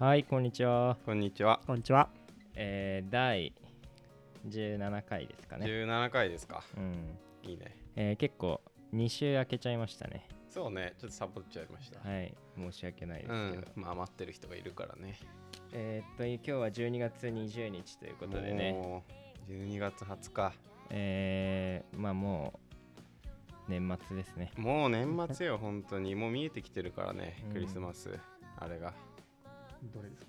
はい、こんにちは。こんにちは。こんにちは。えー、第17回ですかね。17回ですか。うん。いいね。えー、結構2週空けちゃいましたね。そうね、ちょっとサボっちゃいました。はい、申し訳ないですけど。うん、まあ余ってる人がいるからね。えーっと、今日は12月20日ということでね。もう12月20日。えー、まあもう年末ですね。もう年末よ、本当に。もう見えてきてるからねうん、クリスマス。あれが。どれです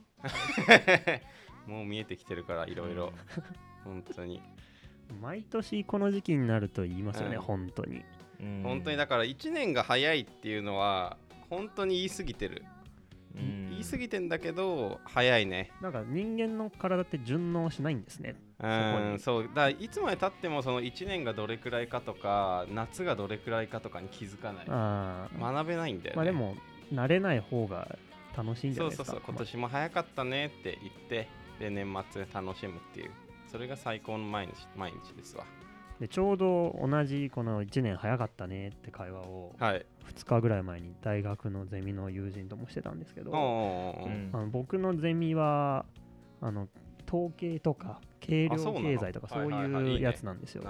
か？もう見えてきてるから、いろいろ。本当に。毎年この時期になると言いますよね、うん本当に。うん。本当にだから1年が早いっていうのは、本当に言い過ぎてる。うん言い過ぎてんだけど、早いね。なんか人間の体って順応しないんですね。うん、そうだからいつまでたってもその1年がどれくらいかとか夏がどれくらいかとかに気づかない学べないんだよねまあでも、慣れない方が楽しいんじゃそうそうないですか？そう今年も早かったねって言ってで年末楽しむっていうそれが最高の毎日毎日ですわ。でちょうど同じこの1年早かったねって会話をはい。2日ぐらい前に大学のゼミの友人ともしてたんですけど、おーおーおうーん。あの僕のゼミはあの統計とか計量経済とかそうはいうやつなんですよ。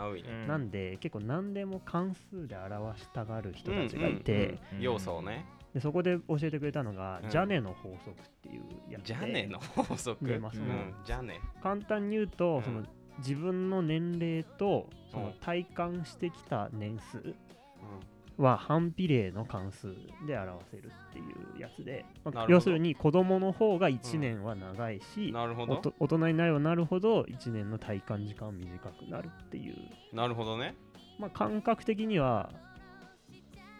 なんで結構何でも関数で表したがる人たちがいて、うんうんうん。要素をねでそこで教えてくれたのが、うん。ジャネの法則っていうやつで。ジャネの法則？見えます？うん。ねジャネ。簡単に言うと、うん。その自分の年齢とそうん。の体感してきた年数うは反比例の関数で表せるっていうやつで、まあ要するに子供の方が1年は長いし、んなるほど。おと大人になればなるほど1年の体感時間は短くなるっていう、なるほどね。まあ、感覚的には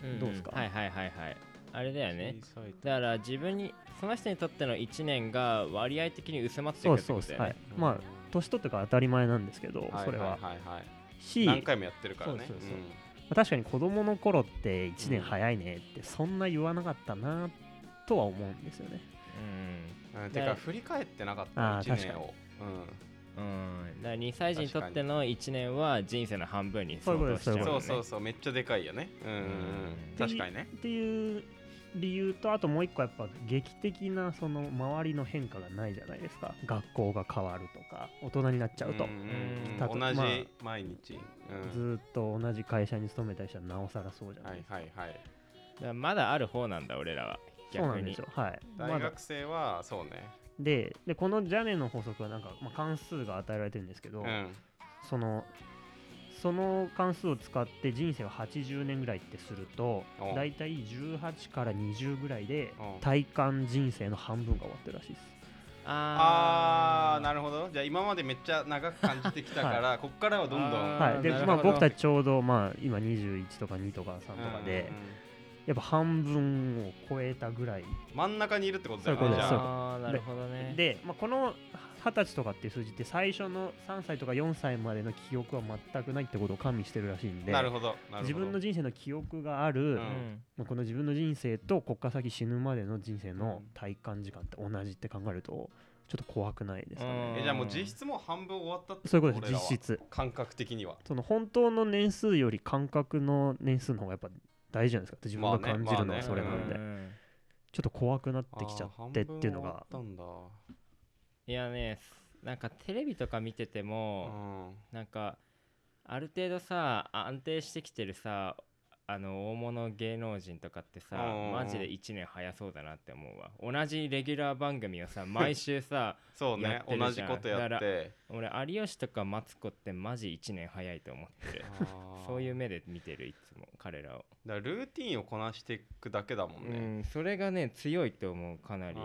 うん。どうっすか？はいはいはいはい。あれだよね。だから自分に、その人にとっての1年が割合的に薄まっていそうくってことだよね。まあ年取ってから当たり前なんですけど、はいそれは、はい。はいは。いし何回もやってるからね。そうそうそう。ん。まあ確かに子供の頃って1年早いねってそんな言わなかったなとは思うんですよね。うん。うん。てか振り返ってなかった1あー確かに。年をうん。うん、だから2歳児にとっての1年は人生の半分にそういうことです相当しちゃそうそうそう。めっちゃでかいよね。うんうん確かにね。っていう理由とあともう一個やっぱ劇的なその周りの変化がないじゃないですか。学校が変わるとか大人になっちゃうと、同まあじ毎日。うん。ずーっと同じ会社に勤めたりしたらなおさらそうじゃなはいいですか、はいはいだからまだある方なんだ俺らは。逆に。そうなんですよ。はい。大学生はそうね。ででこのジャネの法則はなんか、まあ、関数が与えられてるんですけど、うん。そのその関数を使って人生を80年ぐらいってするとおだいたい18から20ぐらいでお体感人生の半分が終わってるらしいです。あー。なるるほど。じゃあ今までめっちゃ長く感じてきたからこっからはどんどん。はい、でまあ、僕たちちょうど、まあ、今21とか2とか3とかで、やっぱ半分を超えたぐらい。うん真ん中にいるってことだよそういうことですねああーなるほどね。で、まあ、この20歳とかっていう数字って最初の3歳とか4歳までの記憶は全くないってことを加味してるらしいんでなるほど。自分の人生の記憶がある、うん。この自分の人生とこっから先死ぬまでの人生の体感時間って同じって考えるとちょっと怖くないですかね。えじゃあもう実質もう半分終わったってそういうことです実質。感覚的には。その本当の年数より感覚の年数の方がやっぱ大事じゃないですか。自分が感じるのはそれなんで、うんちょっと怖くなってきちゃってっていうのが。あー半分終わいやねなんかテレビとか見ててったん。なんかある程度さ安定してきてるさあの大物芸能人とかってさうんマジで1年早そうだなって思うわ。同じレギュラー番組をさ毎週さ そうねやってるじゃん。同じことやって。俺有吉とかマツコってマジ1年早いと思ってる。そういう目目で見てるいつも彼らを、だからルーティンをこなしていくだけだもんうねん、それがね強いと思うかなり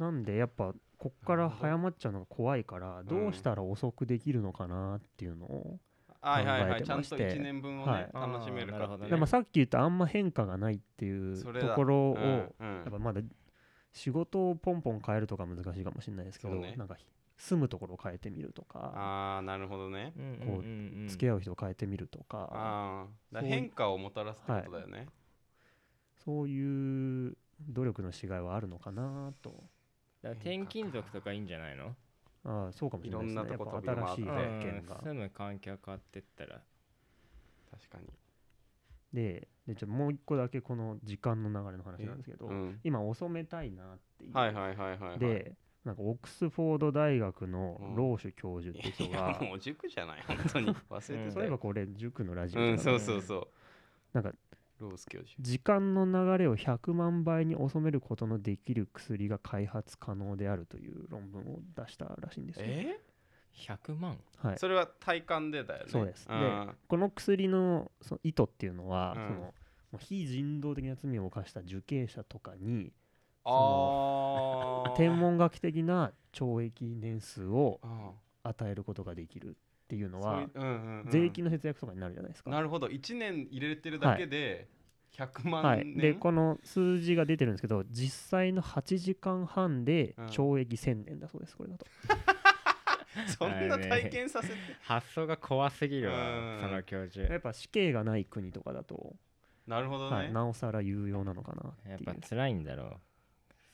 なんでやっぱこっから早まっちゃうのが怖いからん。どうしたら遅くできるのかなっていうのを、はいはいは考えいちゃんとてまして1年分をはねい。楽しめるかっていう。さっき言ったあんま変化がないっていうところを、うんうん。やっぱまだ仕事をポンポン変えるとか難しいかもしれないですけど、ね。なんか住むところを変えてみるとかああなるほどね。こう付き合う人を変えてみるとか、ああだからそう変化をもたらすってことだよね。そういう努力のしがいはあるのかなとだから転勤族とかいいんじゃないの？ああそうかもしれないですね。いろんなとこやっぱ新しい飛び回って発見が。うん住む環境変わってったら。確かに。ででちょもう一個だけこの時間の流れの話なんですけど、うん。今遅めたいなっていう、はいはいはいはいはい。でなんかオックスフォード大学のうんローシュ教授って人いやが、もう塾じゃない？本当に。忘れてうん。たよそういえばこれ塾のラジオうんそうそうそう。なんかロース教授時間の流れを100万倍に遅めることのできる薬が開発可能であるという論文を出したらしいんですよ。え100万？はい、それは体感でだよね。そうです。でん。この薬のその意図っていうのは、うん。そのもう非人道的な罪を犯した受刑者とかにああ 天文学的な懲役年数をあ与えることができるっていうあのはそういううんうんうん。税金の節約とかになるじゃないですか。なるほど。1年入れてるだけで100万はい、年、でこの数字が出てるんですけど実際の8時間半でうん。懲役1000年だそうですこれだと。そんな体験させて。発想が怖すぎるわうん。その教授。やっぱ死刑がない国とかだと、なるほどね、はい、なおさら有用なのかなやっぱ辛いんだろう。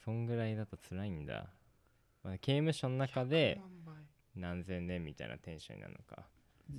そんぐらいだと辛いんだ、まあ、刑務所の中で100万倍何千年みたいなテンションになるのか。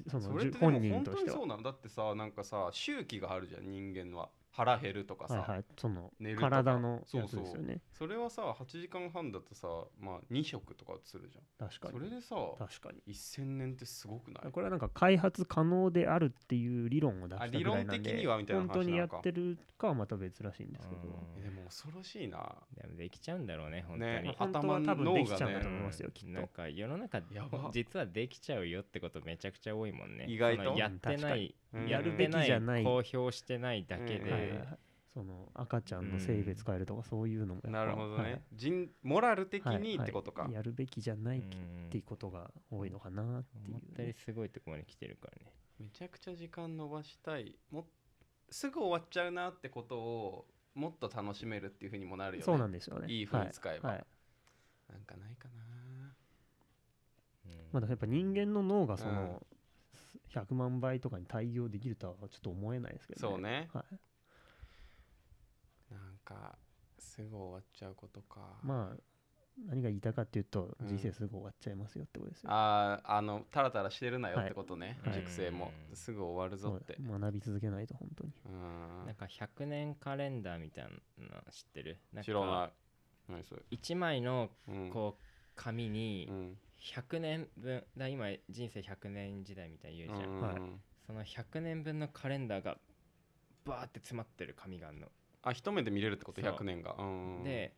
そのそれってでも本人本としては。当にそうなのだ。ってさなんかさ周期があるじゃん人間は腹減るとかさ、はいはいその寝るとか。体のやつそう。そうですよね。それはさ8時間半だとさまあ2食とかするじゃん。確かに。それでさ確かに。1000年ってすごくない？これはなんか開発可能であるっていう理論を出したあぐらいなん理論的でにはみたいな話本当にやってるかはまた別らしいんですけど。でも恐ろしいな。でもできちゃうんだろうね本当に、ね本当は多分できちゃうんだと頭の脳がね思いますよきっと。なんか世の中やば。実はできちゃうよってことめちゃくちゃ多いもんね。意外と？そのやってない、うんやるべきじゃない公表してないだけで、うん。はいはいはい。その赤ちゃんの性別変えるとかそういうのもなるほどね、はい。人モラル的はいにってことか、はいやるべきじゃないっうんていうことが多いのかなっていう思ったよりすごいとこまで来てるからね。めちゃくちゃ時間伸ばしたい。もすぐ終わっちゃうなってことをもっと楽しめるっていうふうにもなるよね。そうなんですよね。いい風に使えば。はい。はい。なんかないかな。うん。まだやっぱ人間の脳がその100万倍とかに対応できるとはちょっと思えないですけどそうね。はい。なんかすぐ終わっちゃうことか。まあ何が言いたかっていうとうん。人生すぐ終わっちゃいますよってことですよ。あーあのタラタラしてるなよってことね、はい。熟成もうん。すぐ終わるぞって。学び続けないと本当に。うん。なんか100年カレンダーみたいなの知ってる？なん知らない。か何それ。1枚のうん。こう紙にうん100年分。だ今人生100年時代みたいに言うじゃん、うん。はい。その100年分のカレンダーがバーって詰まってる紙があるの、あ一目で見れるってこと？そう。100年が。うんで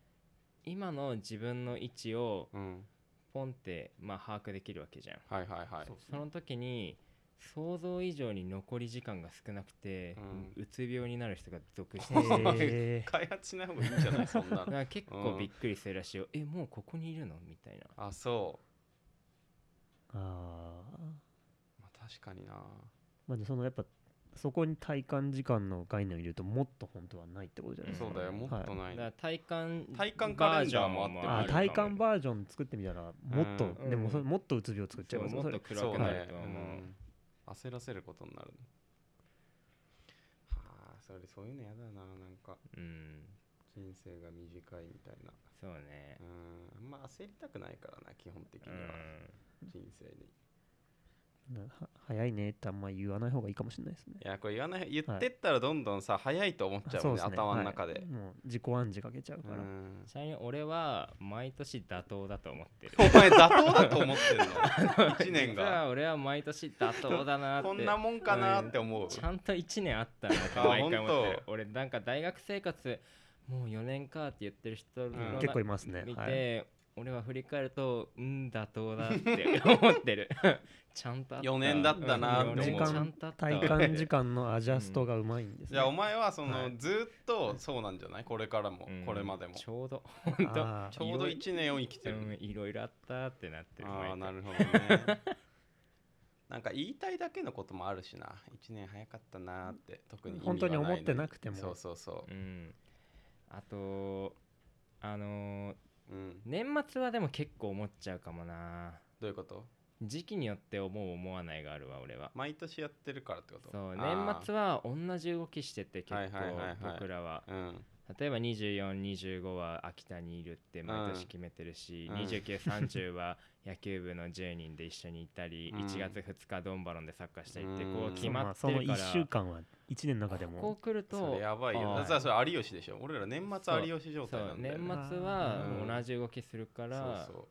今の自分の位置をうん。ポンってまあ把握できるわけじゃん。はいはいはい。その時に想像以上に残り時間が少なくて、ううつ病になる人が続出へして 開発しない方がいいんじゃない？そんなだかのら結構びっくりするらしいよ、えもうここにいるの？みたいな。あそうああまあ確かにな。まあでそのやっぱそこに体感時間の概念を入れるともっと本当はないってことじゃないですか。そうだよもっとはいない、だから体感体感カレンダーもあってバージョンあるか体感バージョン作ってみたらもっと、うん。でもそれもっとうつ病作っちゃいます？もっと暗そうくなるねとは思う、うん。焦らせることになる。ねはあそれそういうのやだななんか。うん。人生が短いみたいな。そうね。うん。あんま焦りたくないからな基本的にうん。は人生に。早いねってあんま言わない方がいいかもしれないですね。いやこれ言わない言ってったらどんどんさ早いと思っちゃうもんねね。頭の中で。はい。もう自己暗示かけちゃうから、うん。ちなみに俺は毎年妥当だと思ってる。お前妥当だと思ってんの？1年実がは俺は毎年妥当だなって。こんなもんかなって思う。ちゃんと1年あったなってあ毎回思ってる。本俺なんか大学生活もう4年かって言ってる人のうん。な結構いますね。見て、はい俺は振り返るとうん妥当だって思ってる。ちゃんとあった。4年だったなうんって思う体感時間のアジャストがうまいんですね、じゃあお前はその、はい。ずーっとそうなんじゃない？これからも、うん。これまでも。ちょうど。本当。ちょうど1年を生きてる、うんいろいろあったってなってる。ああなるほどね。なんか言いたいだけのこともあるしな。1年早かったなーって特に本当に思ってなくても。そうそうそうん。あとあのーううん。年末はでも結構思っちゃうかもな。どういうこと？時期によって思う思わないがあるわ俺は。毎年やってるからってこと？そう年末は同じ動きしてて結はいはいはいはい。構僕らは。うん例えば2425は秋田にいるって毎年決めてるし、うん。2930は野球部の10人で一緒に行ったり、うん。1月2日ドンバロンでサッカーしたりってうん。こう決まってそのるから、1週間は1年の中でここも来るとそれやばいよ。だからそれ有吉でしょ。俺ら年末有吉状態そうなんだよ年ね末はうん。同じ動きするからそうそう。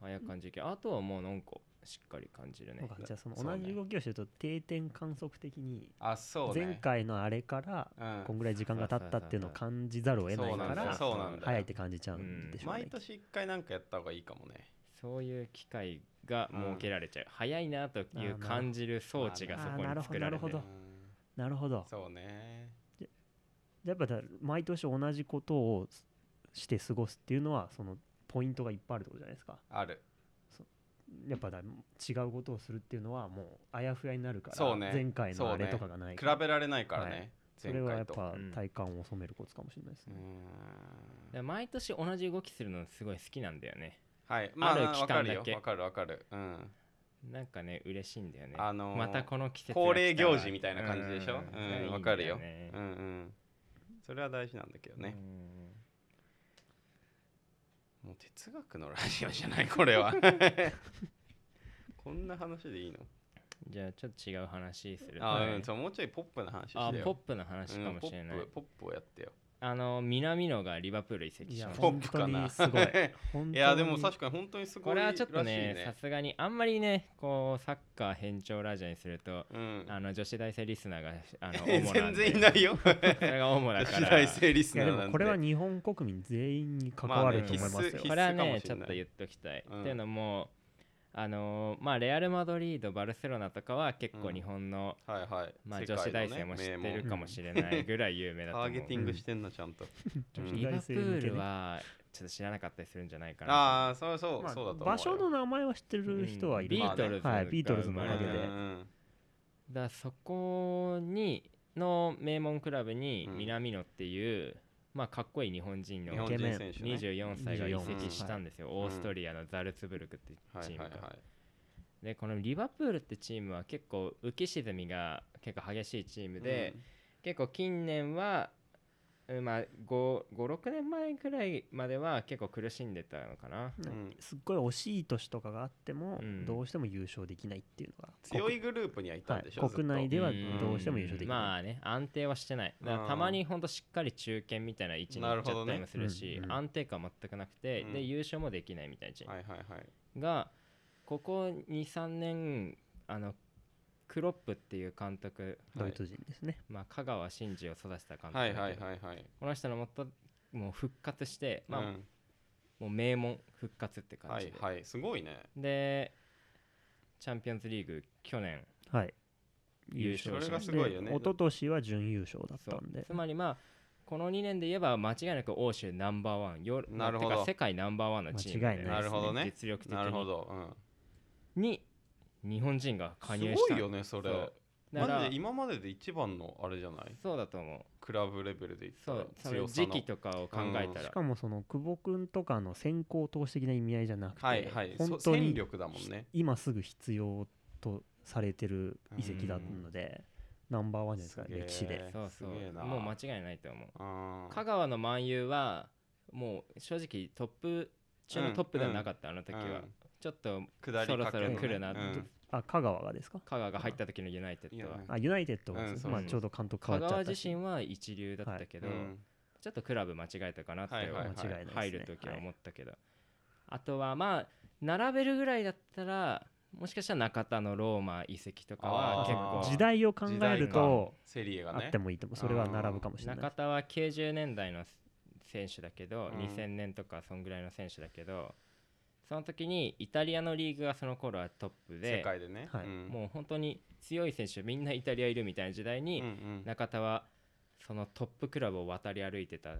早く感じるけどあとはもうなんかしっかり感じるね。じゃあその同じ動きをしてると定点観測的にあそうね。前回のあれからうん。こんぐらい時間が経ったっていうのを感じざるを得ないからそうなんだよ。早いって感じちゃうんでしょうね。毎年一回なんかやった方がいいかもね。そういう機会が設けられちゃう、早いなという感じる装置がそこに作られてる。なるほど。うんなるほど。そうね。やっぱだ毎年同じことをして過ごすっていうのはそのポイントがいっぱいあるってことじゃないですか。あるやっぱだ違うことをするっていうのはもうあやふやになるからそうね。前回のあれとかがないから。比べられないからはい。ねそれはやっぱうん体感を染めるコツかもしれないですうね、毎年同じ動きするのすごい好きなんだよね。はい。まあある期わかる間だけよ。わかるわかる。うん。なんかね嬉しいんだよね。あのーまたこの季節恒例行事みたいな感じでしょ？うん。うんいいんだわかるよね。うんうん。それは大事なんだけどねもう哲学のラジオじゃないこれは。こんな話でいいの？うんじゃあちょっと違う話する。あ、はい。うんそうもうちょいポップな話してよ。あポップな話かもしれない、うんポップポップをやってよあの南野がリバプール移籍しましたポ本当ップかな。にすごい。本当に。いやでも確かに本当にすごいこれはちょっとねさすがにあんまりねこうサッカー偏重ラジオにするとうん。あの女子大生リスナーがあのえ 主なんで。全然いないよ。それが主だ女子から大生リスナーこれは日本国民全員に関わると思いますよ、まあねこれはねちょっと言っときたい、うん。っていうのもあのーまあレアル・マドリードバルセロナとかは結構うん。日本の、はいはい。まあ、女子大生も知ってるかもしれないぐらい有名だと思うターゲティングしてんなちゃんと。うん。リバプールはちょっと知らなかったりするんじゃないかな。ああそうそうまあそうだと思うよ。場所の名前は知ってる人はいる。ビートルズ。はい、ビートルズのおかげで。うんうんだそこにの名門クラブにうん。南野っていう、まあかっこいい日本人の日本人選手ね。24歳が移24籍したんですよ、んオーストリアのザルツブルクってはいチームが、はいはいでこのリバプールってチームは結構浮き沈みが結構激しいチームで、結構近年はうんまあ56年前くらいまでは結構苦しんでたのかな。うん。すっごい惜しい年とかがあっても、うん。どうしても優勝できないっていうのが。強いグループにはいたんでしょ、はい。国内ではうんどうしても優勝できない、まあね安定はしてない。たまにほんとしっかり中堅みたいな位置に行っちゃったりもするし、ねうんうん安定感全くなくて、うん。で優勝もできないみたいなチームはいはいはい。がここ23年あのクロップっていう監督、ドイツ人ですね、まあ、香川真司を育てた監督はいはいはいはい。この人のもっともう復活して、まあうんもう名門復活って感はじで、いはい。すごいね。でチャンピオンズリーグ去年はい。優勝それがしました。すごいよね。で一昨年は準優勝だっそうたんで。つまりまあこの2年で言えば間違いなく欧州ナンバーワンヨなるほど。てか世界ナンバーワンのチームで間違いないですね。なるほどね。実力的なるほにど、うん、に日本人が加入すした。ごいよねそれ。そう。だからマジで今までで一番のあれじゃない？そうだと思う。クラブレベルで言ったらそうその強さの。時期とかを考えたら。しかもその久保君とかの先行投資的な意味合いじゃなくて、はいはい。本当そ戦に力だもんね。今すぐ必要とされてる移籍だったので、ナンバーワンじゃないですか歴史で。そうそう。すげえな。もう間違いないと思う。香川の万有はもう正直トップ中のトップではなかった、あの時は、うんちょっと下りそろそろ来るなって。うん。あ香川がですか？香川が入った時のユナイテッドは。あユナイテッドがですね、うんそう。まあ、ちょうど監督変香川わっちゃったし。自身は一流だったけど、うん。ちょっとクラブ間違えたかなって、はいはい入る時は思ったけど、あとはまあ並べるぐらいだったらもしかしたら中田のローマ移籍とかは結構時代を考えるとセリエがね。あってもいいと思う。それは並ぶかもしれない。中田は90年代の選手だけど、うん。2000年とかそんぐらいの選手だけどその時にイタリアのリーグがその頃はトップ世で界でね。はい。うん。もう本当に強い選手みんなイタリアいるみたいな時代に、うんうん。中田はそのトップクラブを渡り歩いてた。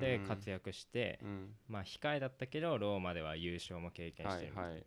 で活躍して、うん。まあ控えだったけどローマでは優勝も経験してる、はいはい。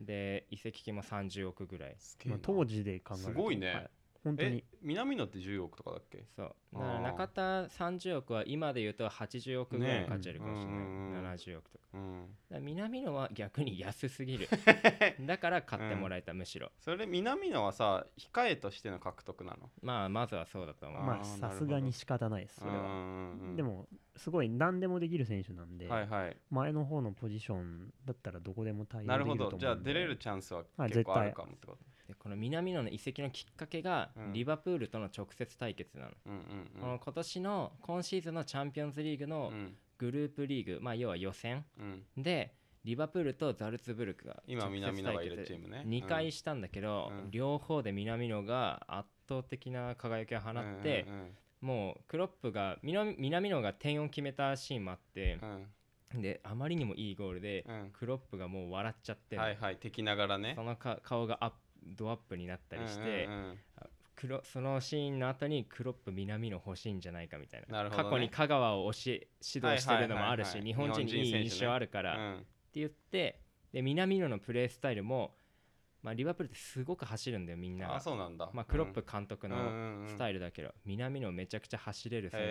で移籍金も30億ぐらい。まあ当時で考えると。すごいね。はい本当えに南野って10億とかだっけ？そう。あー。だから中田30億は今で言うと80億ぐらいの価値あるかもしれない、ねうんうんうん。70億とか。うん。南野は逆に安すぎる。だから買ってもらえた、むしろ。それ南野はさ控えとしての獲得なの？まあまずはそうだと思う。まあさすがに仕方ないです。それは。でもすごい何でもできる選手なんで、はいはい。前の方のポジションだったらどこでも対応できなるほると思うんで。ど。じゃあ出れるチャンスははい結構あるかもってことでこの南野の移籍のきっかけがうん。リバプールとの直接対決なの、この今年の今シーズンのチャンピオンズリーグうのん。グループリーグ、まあ要は予選うん。でリバプールとザルツブルクが今直接南野がいるチームね。2回したんだけど、うん。両方で南野が圧倒的な輝きを放って、もうクロップが南南野が点を決めたシーンもあってう、ん。であまりにもいいゴールで、うん。クロップがもう笑っちゃって、はいはい敵ながらね。そのか顔がアップドアップになったりして、うんうんうん。クロそのシーンの後にクロップ南野欲しいんじゃないかみたいな。ね。過去に香川を教え指導してるのもあるし、日本人にいい印象あるから、ってうん言ってで南野のプレースタイルも、まあ、リバプールってすごく走るんだよみんなあがそうなんだ。まあ、クロップ監督のスタイイルだけど、南野めちゃくちゃ走れる選手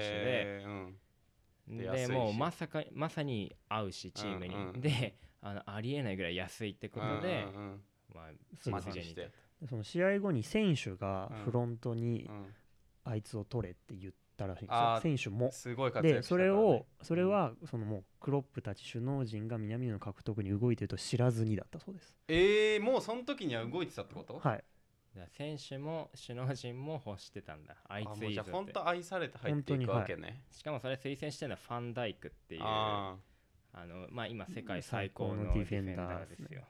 で、でもうまさかまさに合うしチームに、うんうんであのありえないぐらい安いってことで、うんうんう実現に至っマジして。で。その試合後に選手がフロントにうん。あいつを取れって言ったらしいんですよ。選手も。すごい活躍でそれをそれはそのもうクロップたち首脳陣が南野の獲得に動いてると知らずにだったそうです。えー、もうその時には動いてたってこと？はい。選手も首脳陣も欲してたんだ。あいあついいぞって。もうじゃあ本当愛されて入っていくわけね、しかもそれ推薦してるのはファンダイクっていうああの、まあ、今世界最高のディフェンダーですよ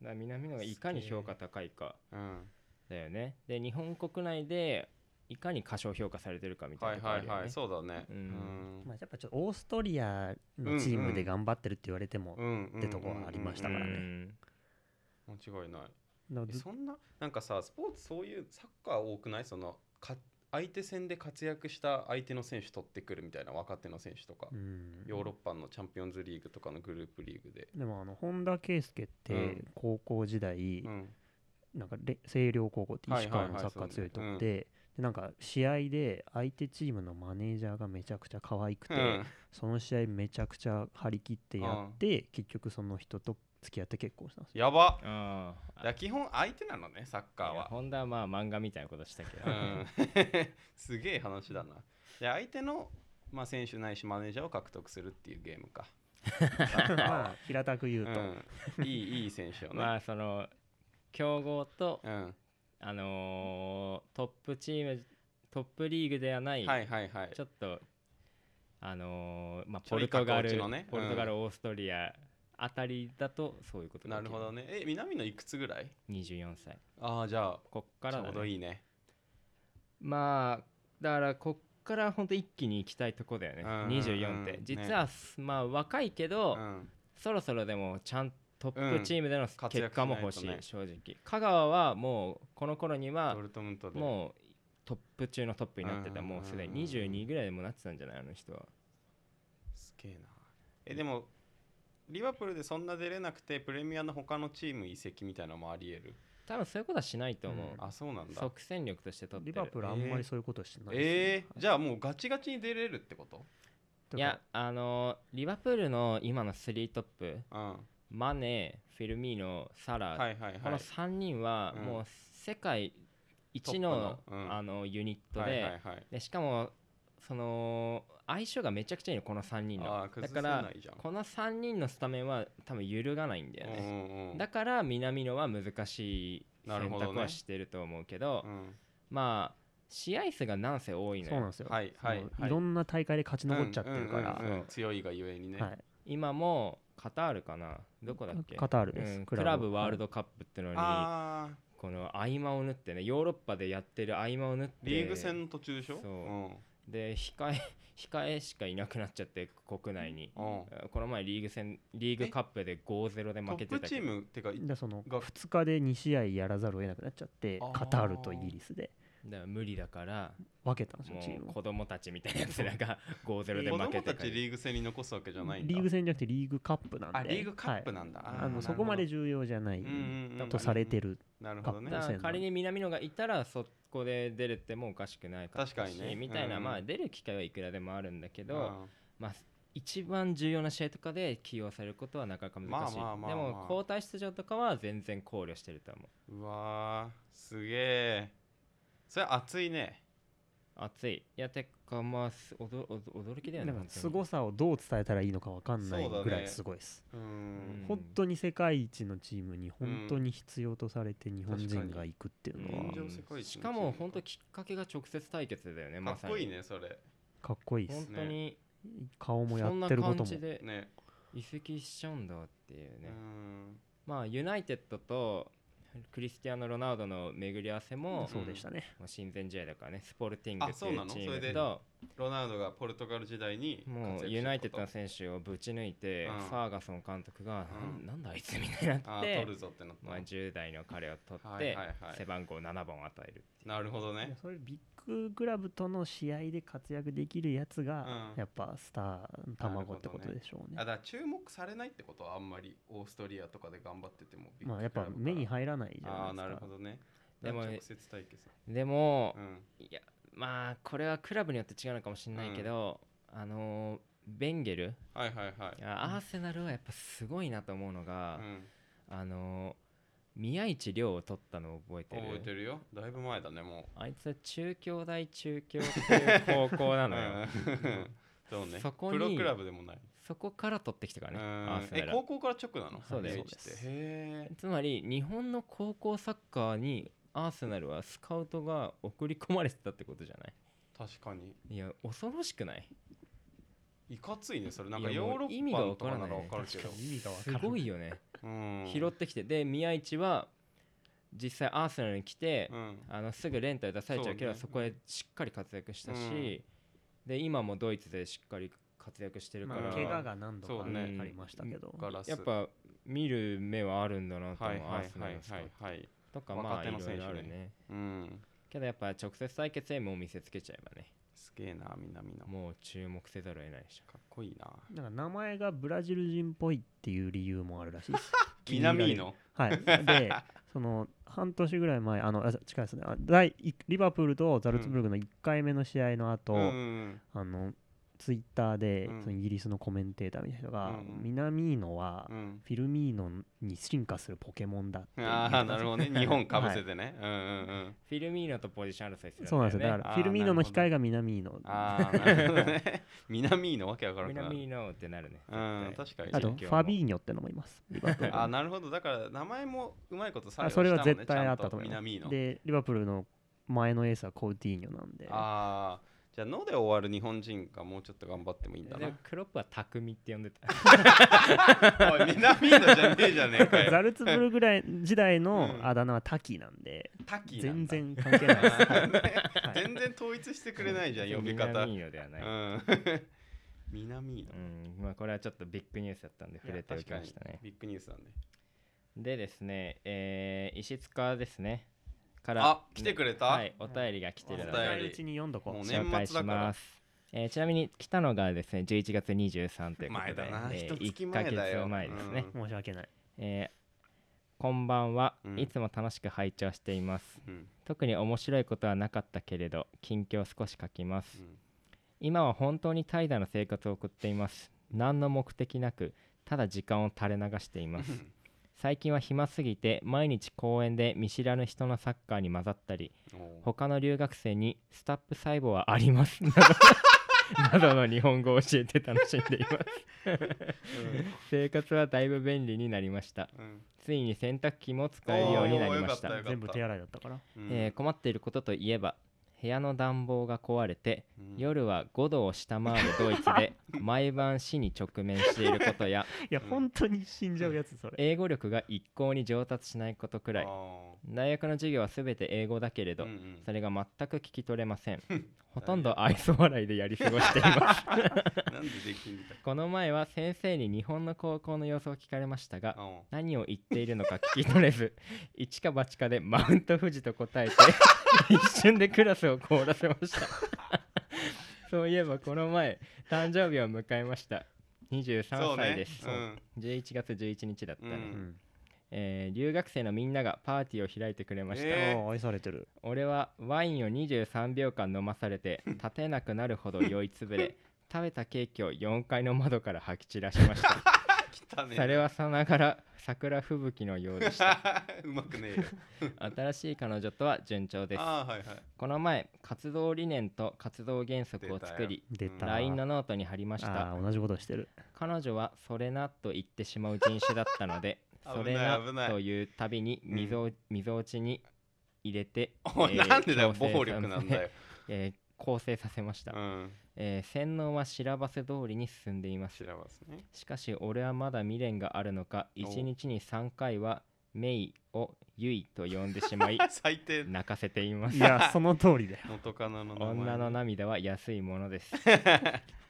だから南野がいかに評価高いかあうんだよね。で日本国内でいかに過小評価されてるかみたはいいなとこあるよね。はいはいそうだね。うん。まあ、やっぱちょっとオーストリアのチームで頑張ってるって言われても、うんうんってとこはありましたからね。うん間違いない。そんななんかさスポーツそういうサッカー多くない？そのか相手戦で活躍した相手の選手取ってくるみたいな若手の選手とか、うん。ヨーロッパのチャンピオンズリーグとかのグループリーグで、でもあの本田圭佑っうてん高校時代、うん、なんかれ星稜高校って石川のサッカー強いとこで,、でなんか試合で相手チームのマネージャーがめちゃくちゃ可愛くて、うん。その試合めちゃくちゃ張り切ってやって、結局その人と付き合って結婚したんですよ。やば。あだから基本相手なのねサッカーあいやはホンダはまあ漫画みたいなことしたけど、うん。すげえ話だな。で相手の、まあ、選手ないしマネージャーを獲得するっていうゲームか。まあ平たく言うと、うん、いいいい選手をね、まあその強豪と、うん、あのートップチームトップリーグではない、はいはいはい。ちょっとあのーまあ、ちょいポルトガル、格落ちのねポルトガル、うオーストリアあたりだとそういうことなるほどね。え南のいくつぐらい？24歳。ああじゃあこっからだ、ちょうどね、いいね。まあだからこっから本当一気に行きたいとこだよね、うんうんうん。24って。ね。実は、まあ若いけど、うん。そろそろでもちゃんトップチームでの結果も欲しい、しないとね。正直。香川はもうこの頃にはもうトップ中のトップになってた、うんうんうんうん。もうすでに22ぐらいでもなってたんじゃないあの人は。すげえな。えでもリバプールでそんな出れなくてプレミアの他のチーム移籍みたいなのもありえる？多分そういうことはしないと思う、うん。あそうなんだ。即戦力として取ってる。リバプールあんまりそういうことしてないですえー、じゃあもうガチガチに出れるってこと？いやあのーリバプールの今の3トップ。うん。マネフィルミーノサラ、はいはいはい。この3人はうんもう世界一の,、トップの。うん。あのユニットで,、はいはいはい。でしかもその相性がめちゃくちゃいいのこの3人の。だからこの3人のスタメンは多分揺るがないんだよね、うんうんうん。だから南野は難しい選なるほどね択はしてると思うけどうん。まあ試合数がなんせ多いのよ。そうなんですよ、はいはいい。いろんな大会で勝ち残っちゃってるから、うんうんうん強いがゆえにね、はい、今もカタールかな？どこだっけ？カタールです、うんクラブ。ワールドカップってのにああこの合間を縫ってねヨーロッパでやってる合間を縫って。リーグ戦の途中でしょ？そうんで控え 控えしかいなくなっちゃって国内に。うん。この前リーグ戦リーグカップで5-0で負トップチーけてたけど。ムってかでそのが2日で2試合やらざるを得なくなっちゃってカタールとイギリスでだから無理だから分けたんですよチーム子供たちみたいなやつらが 5-0で子供負けてたちリーグ戦に残すわけじゃないんだ。リーグ戦じゃなくてリーグカップなんで。あリーグカップはいなんだ、あーあのそこまで重要じゃないとされてるなるほどね。仮に南野がいたらそこで出れてもおかしくないか確かにね。みたいな、うんまあ出る機会はいくらでもあるんだけど、うん。まあ一番重要な試合とかで起用されることはなかなか難しい、まあまあまあまあでも交代出場とかは全然考慮してると思う。うわーすげえそれ熱いね。熱い。いやてかまあす驚驚驚きだよねなんか本当に。凄さをどう伝えたらいいのか分かんないぐらいすごいです、うん。うん本当に世界一のチームに本当に必要とされて日本人が行くっていうのは。しかも本当きっかけが直接対決だよねかまさに。っこいいねそれ。かっこいいです本当に顔もやそんなってることも。感じでね。移籍しちゃうんだっていううね、ん。まあユナイテッドと クリスティアーノ・ロナウドの巡り合わせも、そうでしたね、まあ、親善試合だからねスポルティングっていうチームとロナウドがポルトガル時代にもうユナイテッドの選手をぶち抜いて、うん。ファーガソン監督が、うん。なんなんだあいつみたいになって取るぞってなまあ、10代の彼を取って、はいはいはい。背番号7番を与えるなるほどね。そういうビッグクラブとの試合で活躍できるやつが、うん。やっぱスター卵ってことでしょうね。あだから注目されないってことはあんまりオーストリアとかで頑張っててもビッグまあやっぱ目に入らないじゃああなですか。ないるほどね。でも直接対決。でも、うん。いやまあこれはクラブによって違うのかもしれないけど、あのーベンゲルはいはいはい。アーセナルはやっぱすごいなと思うのが、うん。あのー宮市亮を取ったのを覚えてる。覚えてるよ。だいぶ前だねもあいつは中京大中京っていう高校なうのよ。うん。そうね。そこにプロクラブでもない。そこから取ってきたからねうん。アーセナル。はえ高校から直なの？そうだよ明治って。へえつまり日本の高校サッカーにアーセナルはスカウトが送り込まれてたってことじゃない？確かに。いや恐ろしくない？いかついねそれ。なんかヨーロ意味がッパ意味が分すからない。ごいよね、うん。拾ってきてで宮市は実際アーセナルに来て、うん。あのすぐレンタル出されちゃうけどそね。こでしっかり活躍したし、うん。で今もドイツでしっかり活躍してるから、まあ、怪我が何度かねありましたけど、やっぱ見る目はあるんだなと思う、はいはいアーセナはいルのスカウト。はいはいとかまあいろいろあるね。うん。けどやっぱ直接対決でもう見せつけちゃえばね。すげえな南野。もう注目せざるを得ないでしょ。かっこいいな。なんか名前がブラジル人っぽいっていう理由もあるらしいです。南野？はい。で その半年ぐらい前あのあ近いですねあ第一リバプールとザルツブルクの1回目の試合の後、うん。あのツイッターで、うん。そのイギリスのコメンテーターみたいな人が、うん。南野は、うん。フィルミーノに進化するポケモンだってあたあなるほどね。日本かぶせてね。うんうんうん。フィルミーノとポジション争いするそうなんですよ。だからフィルミーノの控えが南野ああなるほどね。南のわけわからんくなる南のってなるね。うん確かに。あとファビーニョってのもいます。リバプールあなるほど。だから名前もうまいことさあそれは絶対あったと思います。でリバプールの前のエースはコウティーニョなんで。ああじゃあ「の」で終わる日本人がもうちょっと頑張ってもいいんだな。でクロップは匠って呼んでた。おい南のじゃねえじゃねえかよ。ザルツブルぐらい時代のうん。あだ名はタキなんで、タキなん全だ然関係ない全然統一してくれないじゃん呼び方。南のではない、うん。南のうん。まあ、これはちょっとビッグニュースだったんで触れておきましたね。ビッグニュースなんででですね、えー石塚ですねから。あ来てくれた？はいお便りが来てるので。お便り。うちに読んどこう。紹介します、えーちなみに来たのがですね11月23ということで前だな。えー一月1ヶ前だよ。月前ですね、うん。申し訳ない。えーこんばんは、うん。いつも楽しく拝聴しています。うん。特に面白いことはなかったけれど近況を少し書きます。うん。今は本当に怠惰な生活を送っています。何の目的なくただ時間を垂れ流しています 最近は暇すぎて毎日公園で見知らぬ人のサッカーに混ざったり他の留学生にスタップ細胞はあります。な どなどの日本語を教えて楽しんでいます。生活はだいぶ便利になりました。うん。ついに洗濯機も使えるようになりました。全部手洗いだったから。うん。えー困っていることといえば部屋の暖房が壊れてうん。夜は5度を下回るドイツで 毎晩死に直面していることや いや、うん本当に死んじゃうやつ、それ。英語力が一向に上達しないことくらい。大学の授業は全て英語だけれど、うんうん。それが全く聞き取れません ほとんど愛想笑いでやり過ごしています。なんでできんだこの前は先生に日本の高校の様子を聞かれましたがあ何を言っているのか聞き取れず 一か八かでマウント富士と答えて 一瞬でクラスを凍らせました。そういえばこの前誕生日を迎えました。そ23うね歳です、うん。11月11日だったね、うんうんえー留学生のみんながパーティーを開いてくれました、えー。愛されてる。俺はワインを23秒間飲まされて 立てなくなるほど酔いつぶれ食べたケーキを4階の窓から吐き散らしました。それはさながら桜吹雪のようでした。うまくねえよ。新しい彼女とは順調です。はいはい。この前活動理念と活動原則を作り LINE のノートに貼りました。同じことしてる。彼女はそれなと言ってしまう人種だったのでそれ危ない危なない。というたびにみぞみぞおちに入れて、おいなんでだよ強制暴力なんだよ、えー構成させました、うん。えー洗脳は調ばせ通りに進んでいます。ね。しかし俺はまだ未練があるのかお。1日に3回はメイをユイと呼んでしまい 最低泣かせています。いやその通りだよ。元カノの名前。女の涙は安いものです。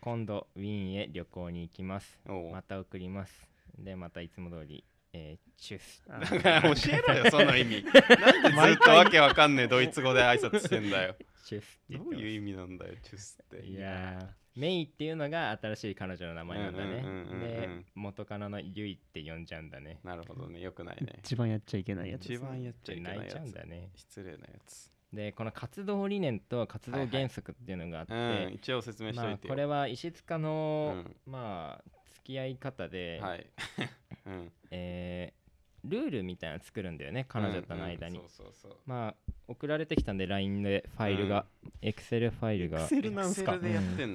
今度ウィーンへ旅行に行きます。また送ります。でまたいつも通り、えーチュース 教えろよその意味。なんでずっとわけわかんねえドイツ語で挨拶してんだよ。チュースって言どういう意味なんだよチュスって。いやーメイっていうのが新しい彼女の名前なんだね。で元カノのユイって呼んじゃうんだね。なるほどね。よくないね。一番やっちゃいけないやつです一番やっちゃいけないや泣いちゃうんつだね失礼なやつ。でこの活動理念と活動原則っていうのがあって、うん。一応説明しとまあいてよ。これは石塚の、うん。まあ付き合い方で、はい。うんえールールみたいなの作るんだよね彼女との間に、うんうんそうそうそう。まあ送られてきたんで LINE でファイルが、Excel ファイルが。Excel なんすか？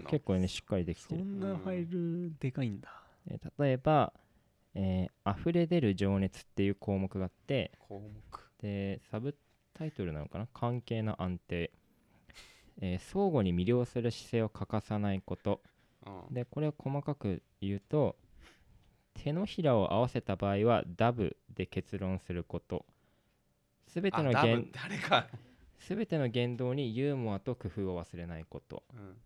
結構ねしっかりできそてる。んなファイルでかいんだ。えー例えば、えー溢れ出る情熱っていう項目があって項目。でサブタイトルなのかな？関係の安定、えー相互に魅了する姿勢を欠かさないこと。うん。でこれを細かく言うと手のひらを合わせた場合はダブで結論すること。すべての言誰か。すべての言動にユーモアと工夫を忘れないこと、うん。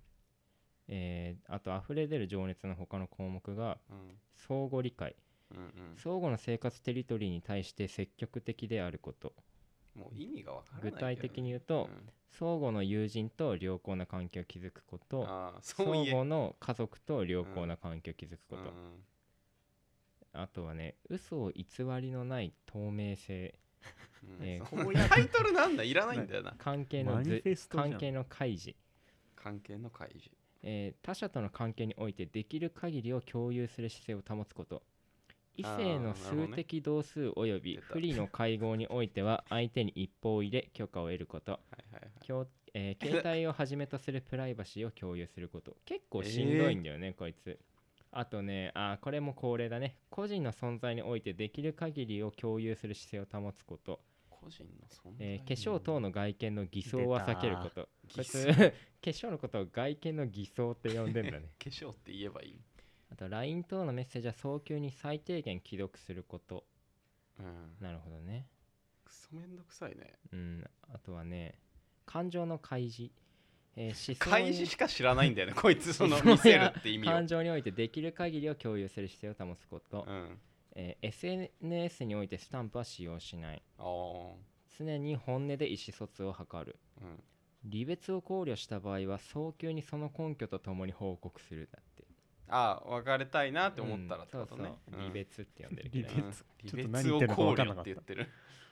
えーあと溢れ出る情熱の他の項目がうん。相互理解。うん相互の生活テリトリーに対して積極的であること。うんもう意味がわからない具体的に言うとうん。相互の友人と良好な関係を築くこと。相互の家族と良好な関係を築くこと、うんあとはね嘘を偽りのない透明性。うん。えーそういうタイトルなんだ。いらないんだよな。関係の図フェストじゃん。関係の開示、関係の開示。えー他者との関係においてできる限りを共有する姿勢を保つこと。異性の数ね的同数及び出た不利の会合においては相手に一報を入れ許可を得ること。はいはいはい。共えー携帯をはじめとするプライバシーを共有すること。結構しんどいんだよね、こいつあとねあーこれも恒例だね。個人の存在においてできる限りを共有する姿勢を保つこと、個人の存在えー化粧等の外見の偽装は避けること。こい偽つ 化粧のことを外見の偽装って呼んでんだね。化粧って言えばいい。あと LINE 等のメッセージは早急に最低限既読すること。うん。なるほどね。クソめんどくさいね。うん。あとはね感情の開示、えー開示しか知らないんだよね こいつその見せるやって意味を。感情においてできる限りを共有する姿勢を保つこと、うん。えー SNS においてスタンプは使用しない。常に本音で意思疎通を図る。うん。離別を考慮した場合は早急にその根拠とともに報告するだってあー別れたいなって思ったらってことね。うん。そうそう。うん。離別って呼んでるけど、離うんちょっと離別を何言ってるのか考分かんなかった慮って言ってる。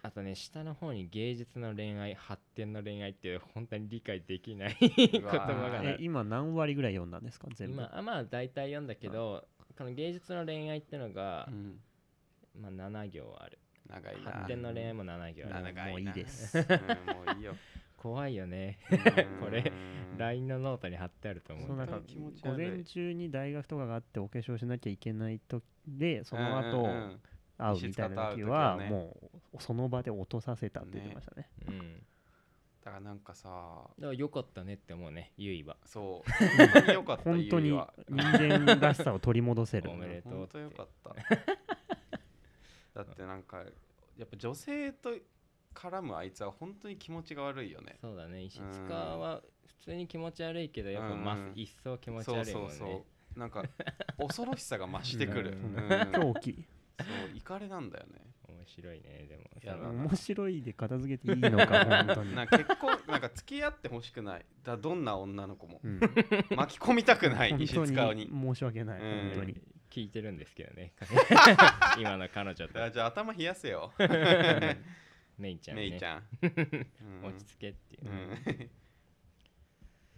あとね下の方に芸術の恋愛発展の恋愛っていう本当に理解できない う言わ葉が。ねえ今何割ぐらい読んだんですか？全部。今あまあ大体読んだけどこの芸術の恋愛ってのがう、ん。まあ、7行ある。長いな。発展の恋愛も7行ある。長いな。もういいです。うんもういいよ怖いよね。これうん LINE のノートに貼ってあると思そううなんか午悪い。前中に大学とかがあってお化粧しなきゃいけない時でその後うんうんうん。会うみたいな時石はもうその場で落とさせたって言ってましたね。うん。だからなんかさだからよかったねって思うねゆいは。そう。本当によかった本当に人間らしさを取り戻せる。おめでとう本当よかった。だってなんかやっぱ女性と絡むあいつは本当に気持ちが悪いよね。そうだね。石塚は普通に気持ち悪いけどやっぱまうん。一層気持ちそう悪いもんね。そうそうなんか恐ろしさが増してくる、狂気。そう怒りなんだよね。面白いねでも。いや面白いで片付けていいのか 本当に。なんか結婚なんか付き合ってほしくない。だどんな女の子も。うん。巻き込みたくない石塚に。に申し訳ないうん。本当に。聞いてるんですけどね。今の彼女と。あじゃあ頭冷やせよメイちゃんね。メイちゃん、う ん落ち着けっていうううん。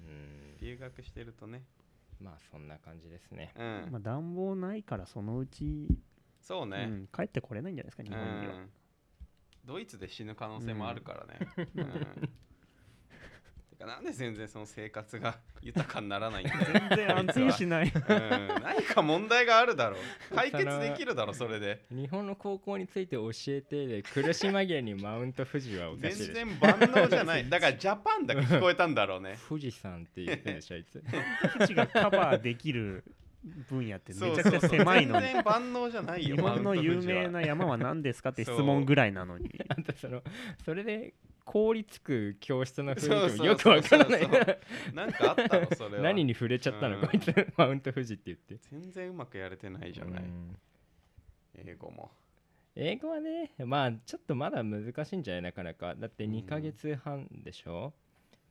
ん。留学してるとね。まあそんな感じですね。うん、まあ、暖房ないからそのうち、うそうね、ん、帰ってこれないんじゃないですか日本には、うん。ドイツで死ぬ可能性もあるからね。うんなんで全然その生活が 豊かにならないんだよ。全然安定しない うん、何か問題があるだろう。解決できるだろ、それで。日本の高校について教えてで苦し紛れにマウント富士はおか全しいでしょ然万能じゃない。だからジャパンだけ聞こえたんだろうね。富士山って言ってるでしょあいつ富士がカバーできる分野ってめちゃくちゃ狭いのに。全然万能じゃないよ。日本の有名な山は何ですかって質問ぐらいなのに。あとそのそれで凍りつく教室の雰囲気もよくわからない。そうそうなんかあったの、それは。何に触れちゃったの、うん。こいつ。マウント富士って言って。全然うまくやれてないじゃない。うん。英語も。英語はねまあちょっとまだ難しいんじゃない？なかなか。だってうん2ヶ月半でしょ、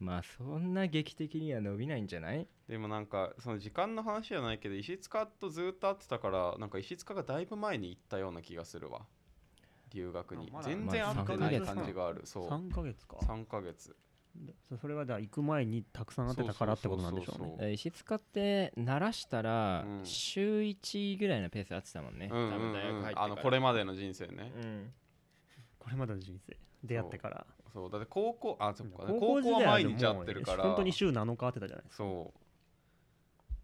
まあそんな劇的には伸びないんじゃない？でもなんかその時間の話じゃないけど石塚とずっと会ってたからなんか石塚がだいぶ前に行ったような気がするわ。留学に。あまだ全然会ってない感じがある。そう。3ヶ月か。3ヶ月。そそれはじゃあ行く前にたくさん会ってたからってことなんでしょうね。石塚って鳴らしたらうん。週1ぐらいのペースで会ってたもんね、うんうん多分大学入ってから。うんあのこれまでの人生ね。うん。これまでの人生。出会ってからそうだって高校あそっか高高校は毎日会ってるから。本当に週7日会ってたじゃないですか。そ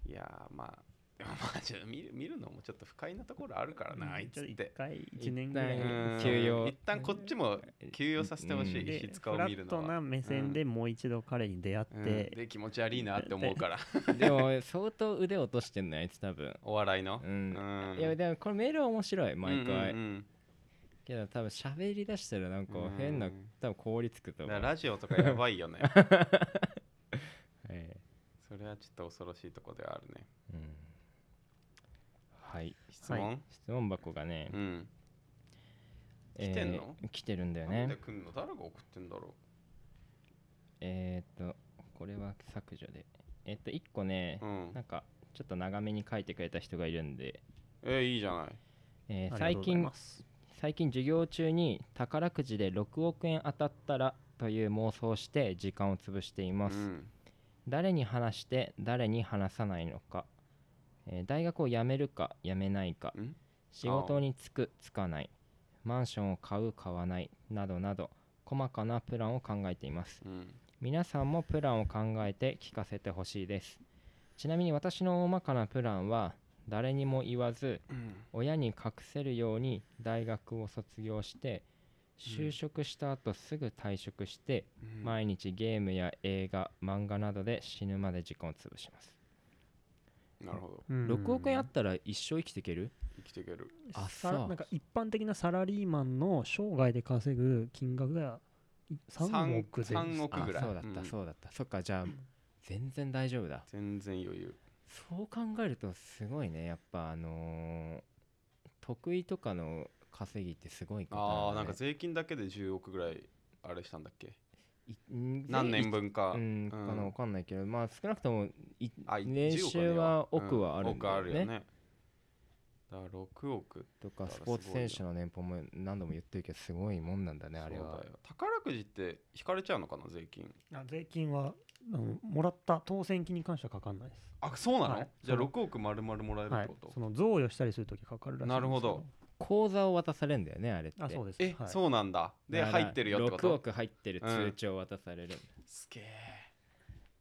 う。いやーまあまあ 見る見るのもちょっと不快なところあるからなあいつっ1て回1年ぐらい休養。一旦こっちも休養させてほしい石塚フラを見るのは。ットな目線でもう一度彼に出会っうん。て、で気持ち悪いなって思うから。でも相当腕落としてんのあいつ多分。お笑いの？うん。うん。いやでもこれメールは面白い毎回、うんうんけど多分喋り出したらなんかうん。変な多分凍りつくと思う、ラジオとかやばいよね。え それはちょっと恐ろしいとこではあるね。えうん。はい。質問、は質問箱がね、うん。えー来てんの？来てるんだよなんでね来んの？誰が送ってんだろえー、っとこれは削除で。えーっと1個ねう、うん。なんかちょっと長めに書いてくれた人がいるんで、えーいいじゃない。えー最ありがとうござい近ます最近授業中に宝くじで6億円当たったらという妄想をして時間を潰しています、うん。誰に話して誰に話さないのか、えー大学を辞めるか辞めないか。ん？仕事に就く就かない。マンションを買う買わない。などなど細かなプランを考えています。うん。皆さんもプランを考えて聞かせてほしいです。ちなみに私の大まかなプランは誰にも言わずうん。親に隠せるように大学を卒業して就職した後すぐ退職してうん。毎日ゲームや映画漫画などで死ぬまで時間を潰します。なるほど。うん。6億円あったら一生生きていける？生きていける。あさ。なんか一般的なサラリーマンの生涯で稼ぐ金額がい3億で三億あぐらい。そうだった、うん。そうだった。そっかじゃあ全然大丈夫だ。全然余裕そう考えるとすごいね。やっぱあのー得意とかの稼ぎってすごいことああなんだね。か税金だけで10億ぐらいあれしたんだっけ？何年分か。うんかなわかんないけどまあ少なくとも年10億収は億はあるん億だよね。あるよね。だから6億。とかスポーツ選手の年俸も何度も言ってるけどすごいもんなんだねあれは。宝くじって引かれちゃうのかな税金？あ税金はもらった当選金に関してはかかんないです。あそうなの、はい。じゃあその6億丸々もらえるはいってこと、その贈与したりするときかかるらしいなるほど。口座を渡されるんだよねあれって。あそうです。え、はい。そうなんだ。で入ってるよってこ6と億入ってる通帳を渡される、すげえ。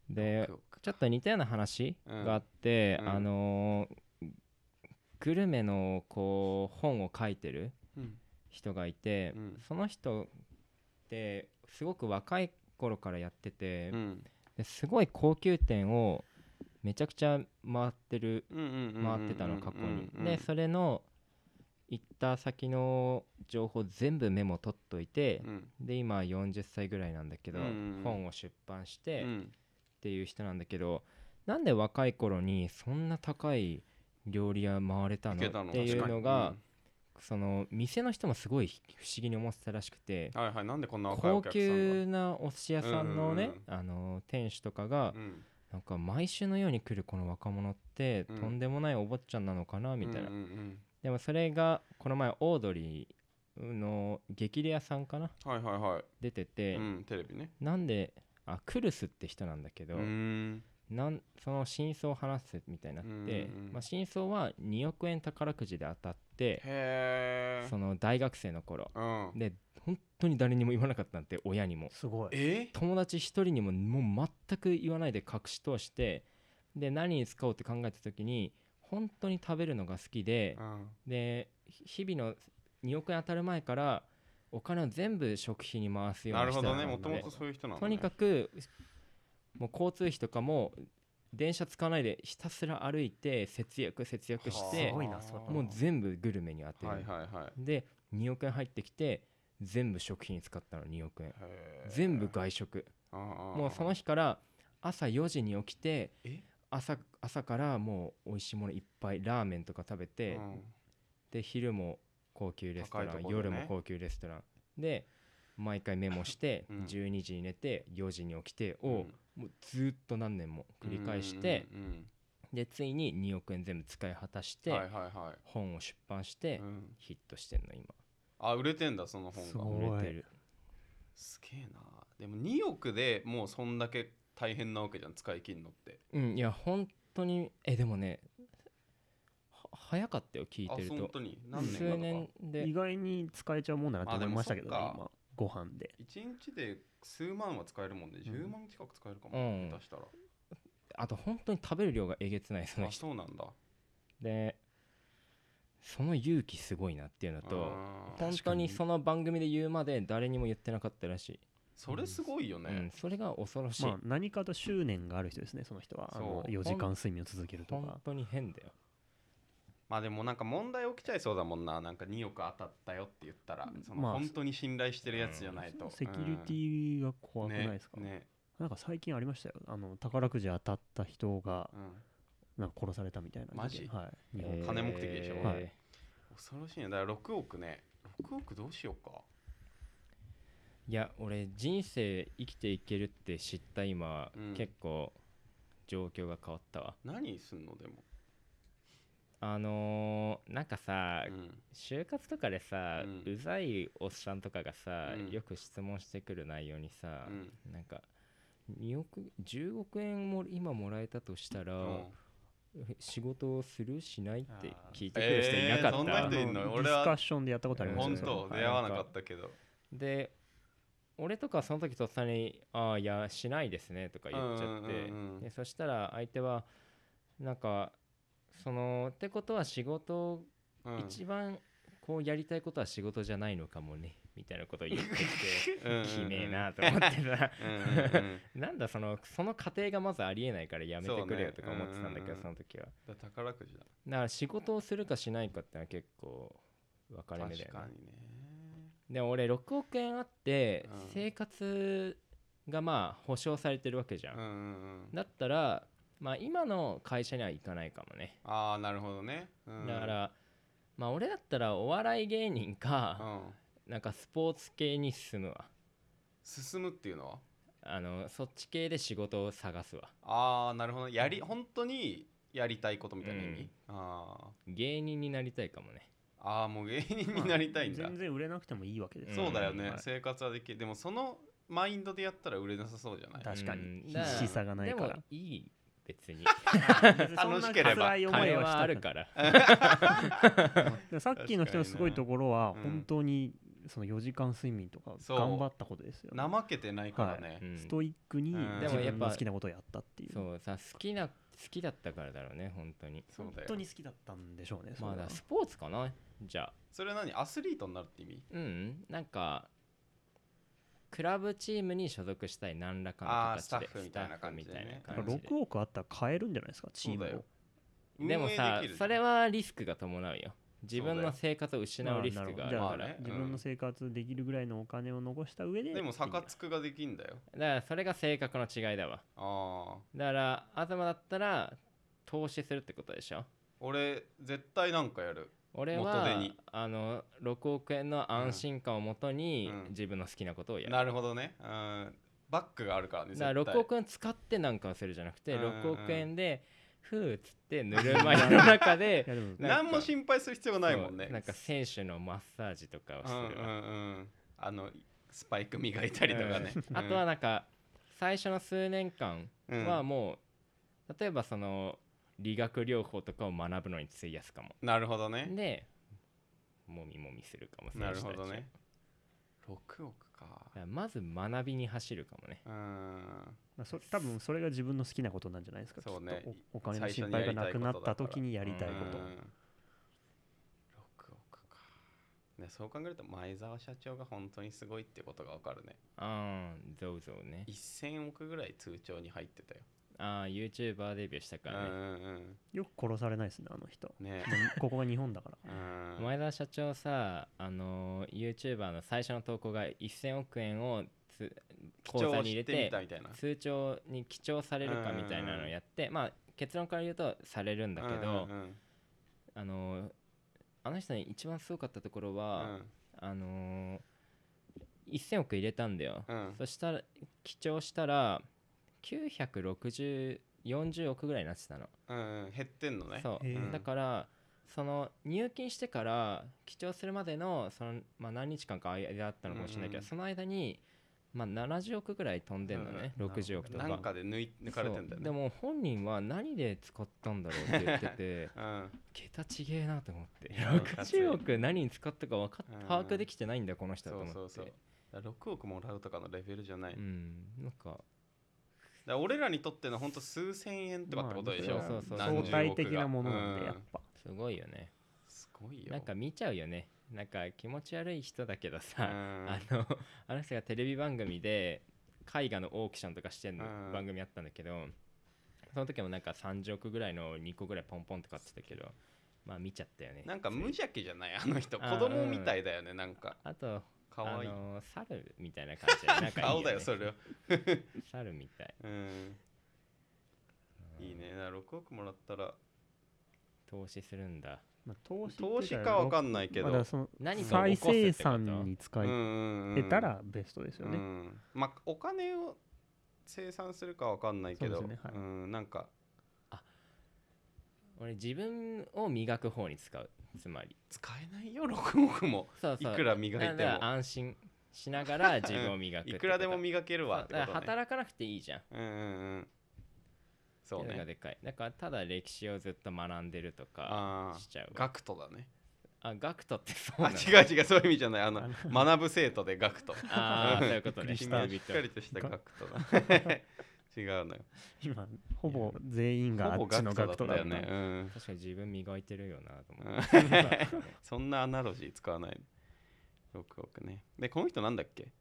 で6億ちょっと似たような話うんがあって、うん。あのーグルメのこう本を書いてるうん。人がいて、うん。その人ってすごく若い頃からやってて、うんですごい高級店をめちゃくちゃ回ってるうんうんうんうん回ってたの過去に、うんうんでそれの行った先の情報全部メモ取っといてう、ん。で今40歳ぐらいなんだけど、うんうんうん。本を出版して、っうん。ていう人なんだけどなんで若い頃にそんな高い料理屋回れたの？っていうのが、その店の人もすごい不思議に思ってたらしくてうんはいはいなんでこんな高級なお寿司屋さんのね、うんあの店主とかが、うん。なんか毎週のように来るこの若者って、うん。とんでもないお坊ちゃんなのかなみたいな、でもそれがこの前オードリーの激レアさんかな？うんはいはいはい。出てて、うんテレビね。なんであクルスって人なんだけど、なんその真相を話すみたいになって、まあ、真相は2億円宝くじで当たってへえその大学生の頃。うん。で本当に誰にも言わなかったんで親にも。すごい。え？友達一人にももう全く言わないで隠し通してで何に使おうって考えた時に本当に食べるのが好きでうん。でひ日々の2億円当たる前からお金を全部食費に回すようなるほどね。もともとそういう人なんだ、とね、にかくもう交通費とかも電車使わないでひたすら歩いて節約節約しすてもう全部グルメに当てる、で2億円入ってきて全部食費に使ったの2億円。全部外食。もうその日から朝4時に起きてえ？朝朝からもう美味しいものいっぱいラーメンとか食べて、うん。で昼も高級レストラン、夜も高級レストラン。で毎回メモして、うん。12時に寝て4時に起きてを、うんもうずーっと何年も繰り返して、うんうんでついに2億円全部使い果たして、うんはいはいはい。本を出版して、うん。ヒットしてんの今。あ売れてんだその本が。すごい売れてる。すげえな。でも2億でもうそんだけ大変なわけじゃん使い切るのって。うんいや本当にえでもねは早かったよ聞いあてると。本当に？何年数か？とか年で。意外に使えちゃうもんだなって思いましたけどね今ご飯で。1日で数万は使えるもんね。うん。10万近く使えるかも、うん。出したら。あと本当に食べる量がえげつないそのあ人そうなんだ。でその勇気すごいなっていうのと本当にその番組で言うまで誰にも言ってなかったらしい、それすごいようんね、それが恐ろしい、まあ何かと執念がある人ですねその人は。あのそう。4時間睡眠を続けると本か当に変だよまあでもなんか問題起きちゃいそうだもんな。なんか2億当たったよって言ったら。そのまあ本当に信頼してるやつじゃないと、セキュリティが怖くないですか、ね。ね。なんか最近ありましたよ。あの宝くじ当たった人がうん。なんか殺されたみたいなマジ？はい。金目的でしょ？はい。恐ろしいね。だから6億ね。6億どうしようか。いや俺人生生きていけるって知った今、うん。結構状況が変わったわ。何すんの？でも、あのーなんかさ、うん。就活とかでさ、ううんざいおっさんとかがさ、うん。よく質問してくる内容にさ、うん。なんか2億10億円も今もらえたとしたら、うん。え仕事をするしないって聞いてくる人いなかった、えーそんな人いんの？ィ俺はスカッションでやったことあります本当はい。出会わなかったけど。で俺とかその時とっさに「ああいやしないですね」とか言っちゃって、うんうんうんうん。でそしたら相手はなんかそのってことは仕事、うん。一番こうやりたいことは仕事じゃないのかもねみたいなことを言ってきて きめえなと思ってさうんうんうん。なんだそのその過程がまずありえないからやめてくれよとか思ってたんだけどその時は。だから宝くじだ。だから仕事をするかしないかってのは結構分かれ目だよね。確かにね。でも俺6億円あってうん。生活がまあ保証されてるわけじゃん。だったらまあ今の会社には行かないかもね、ああなるほどね、うん、だからまあ俺だったらお笑い芸人うか、ん。なんかスポーツ系に進むわ。進むっていうのは？あのそっち系で仕事を探すわ。ああなるほどやり本当にやりたいことみたいな意味、うん。あ芸人になりたいかもね。ーあーもう芸人になりたいんだ、全然売れなくてもいいわけですそうだよね、はい。生活はできる。でもそのマインドでやったら売れなさそうじゃない？確かに。うん。必死さがないから。でもいい別に。楽しければ。辛い思い金はあるから。で さっきの人のすごいところは本当にその4時間睡眠とか頑張ったことですよね。怠けてないからね、うん。ストイックにうん。自分のでもやっぱ好きなことをやったっていう。そうさ好きな好きだったからだろうね本当に。本そうだよ。当に好きだったんでしょうねまあだスポーツかなじゃあ。それは何？アスリートになるって意味？うん。なんかクラブチームに所属したい何らかの形でスタッフみたいな感じでね。感じで6億あったら買えるんじゃないですかチームをでもさそれはリスクが伴うよ。自分の生活を失うリスクがあるまあから、まあね自分の生活できるぐらいのお金を残した上で。でもサカツクができんだよ。だからそれが性格の違いだわ。ああだから東だったら投資するってことでしょ。俺絶対なんかやる俺はあの6億円の安心感をもとにうん。自分の好きなことをやる、なるほどね。うん。バックがあるからねら6億円使ってなんかをするじゃなくてうんうん。6億円でふーっつってぬるま湯の中で 何も心配する必要がないもんね。なんか選手のマッサージとかをするわ、うんうんうんあのスパイク磨いたりとかね、あとはなんか最初の数年間うん。はもう例えばその理学療法とかを学ぶのに費やすかも。なるほどね。でもみもみするかもなるほどね。6億か。まず学びに走るかもね。うーん。まあ、そ多分それが自分の好きなことなんじゃないですか。そうね。きっとおお金の心配がなくなった時にやりたいこと。うーん。6億か。ねそう考えると前澤社長が本当にすごいってことがわかるね。ああゾウゾウね。1000億ぐらい通帳に入ってたよああ YouTuber デビューしたからね。うんうんよく殺されないですねあの人。うんね。まあここが日本だから。うん。前田社長さあの YouTuber の最初の投稿が1000億円をつ口座に入れてたみたいな。通帳に記帳されるかみたいなのをやってまあ結論から言うとされるんだけど、うんうんあのあの人に一番すごかったところは、あの1000億入れたんだよ、うんうん。そしたら記帳したら96040億ぐらいになってたの、うんうん減ってんのね。そう、だからその入金してから記帳するまでのその、まあ、何日間か間だったのかもしれないけど、うんうんその間に、まあ、70億ぐらい飛んでんのね、うん60億とか。なんかで抜い抜かれてんだよね。でも本人は何で使ったんだろうって言ってて うん。桁ちげえなと思って。うん。60億何に使ったか分かっうん。把握できてないんだこの人と思って。そうそうそう。だから6億もらうとかのレベルじゃない、うん。なんから俺らにとっての本当数千円とかってことでしょ、まあそうそうそう。相対的なものなん。でやっうんぱ、すごいよね。すごいよ。なんか見ちゃうよね。なんか気持ち悪い人だけどうさ、ん。あのあの人がテレビ番組で絵画のオークションとかしてんの、うん。番組あったんだけどその時もなんか30億ぐらいの2個ぐらいポンポンと買ってたけどまあ見ちゃったよね。なんか無邪気じゃない？あの人。あ子供みたいだよねなんか。あとかわい。いあの猿みたいな感じで なんかいいよ、青ね、だよそれは。猿みたい。うん。いいね。だから6億もらったら。投資するんだ。まあ、投資投資かわかんないけど、ま何か再生産に使うんえたらベストですよね、うん、まあお金を生産するかわかんないけど。そうねはい。ん、なんか俺自分を磨く方に使う。つまり。使えないよ6億も。そうそう。いくら磨いてらも安心しながら 自分を磨くいくらでも磨けるわってそう。だからことね働かなくていいじゃん。うんうんうん。そうね。っていうのがでかい。だからただ歴史をずっと学んでるとかああしちゃう。わガクトだね。あガクトってそうあなの？違う違う。そういう意味じゃない。あのあ 学ぶ生徒でガクトああそういうことね。しっかりとしたガガクトだ違うのよ。今ほぼ全員があっちのガクトだよね、うん。確かに自分磨いてるよなと思 そんなアナロジー使わない。6億ね。でこの人なんだっけ？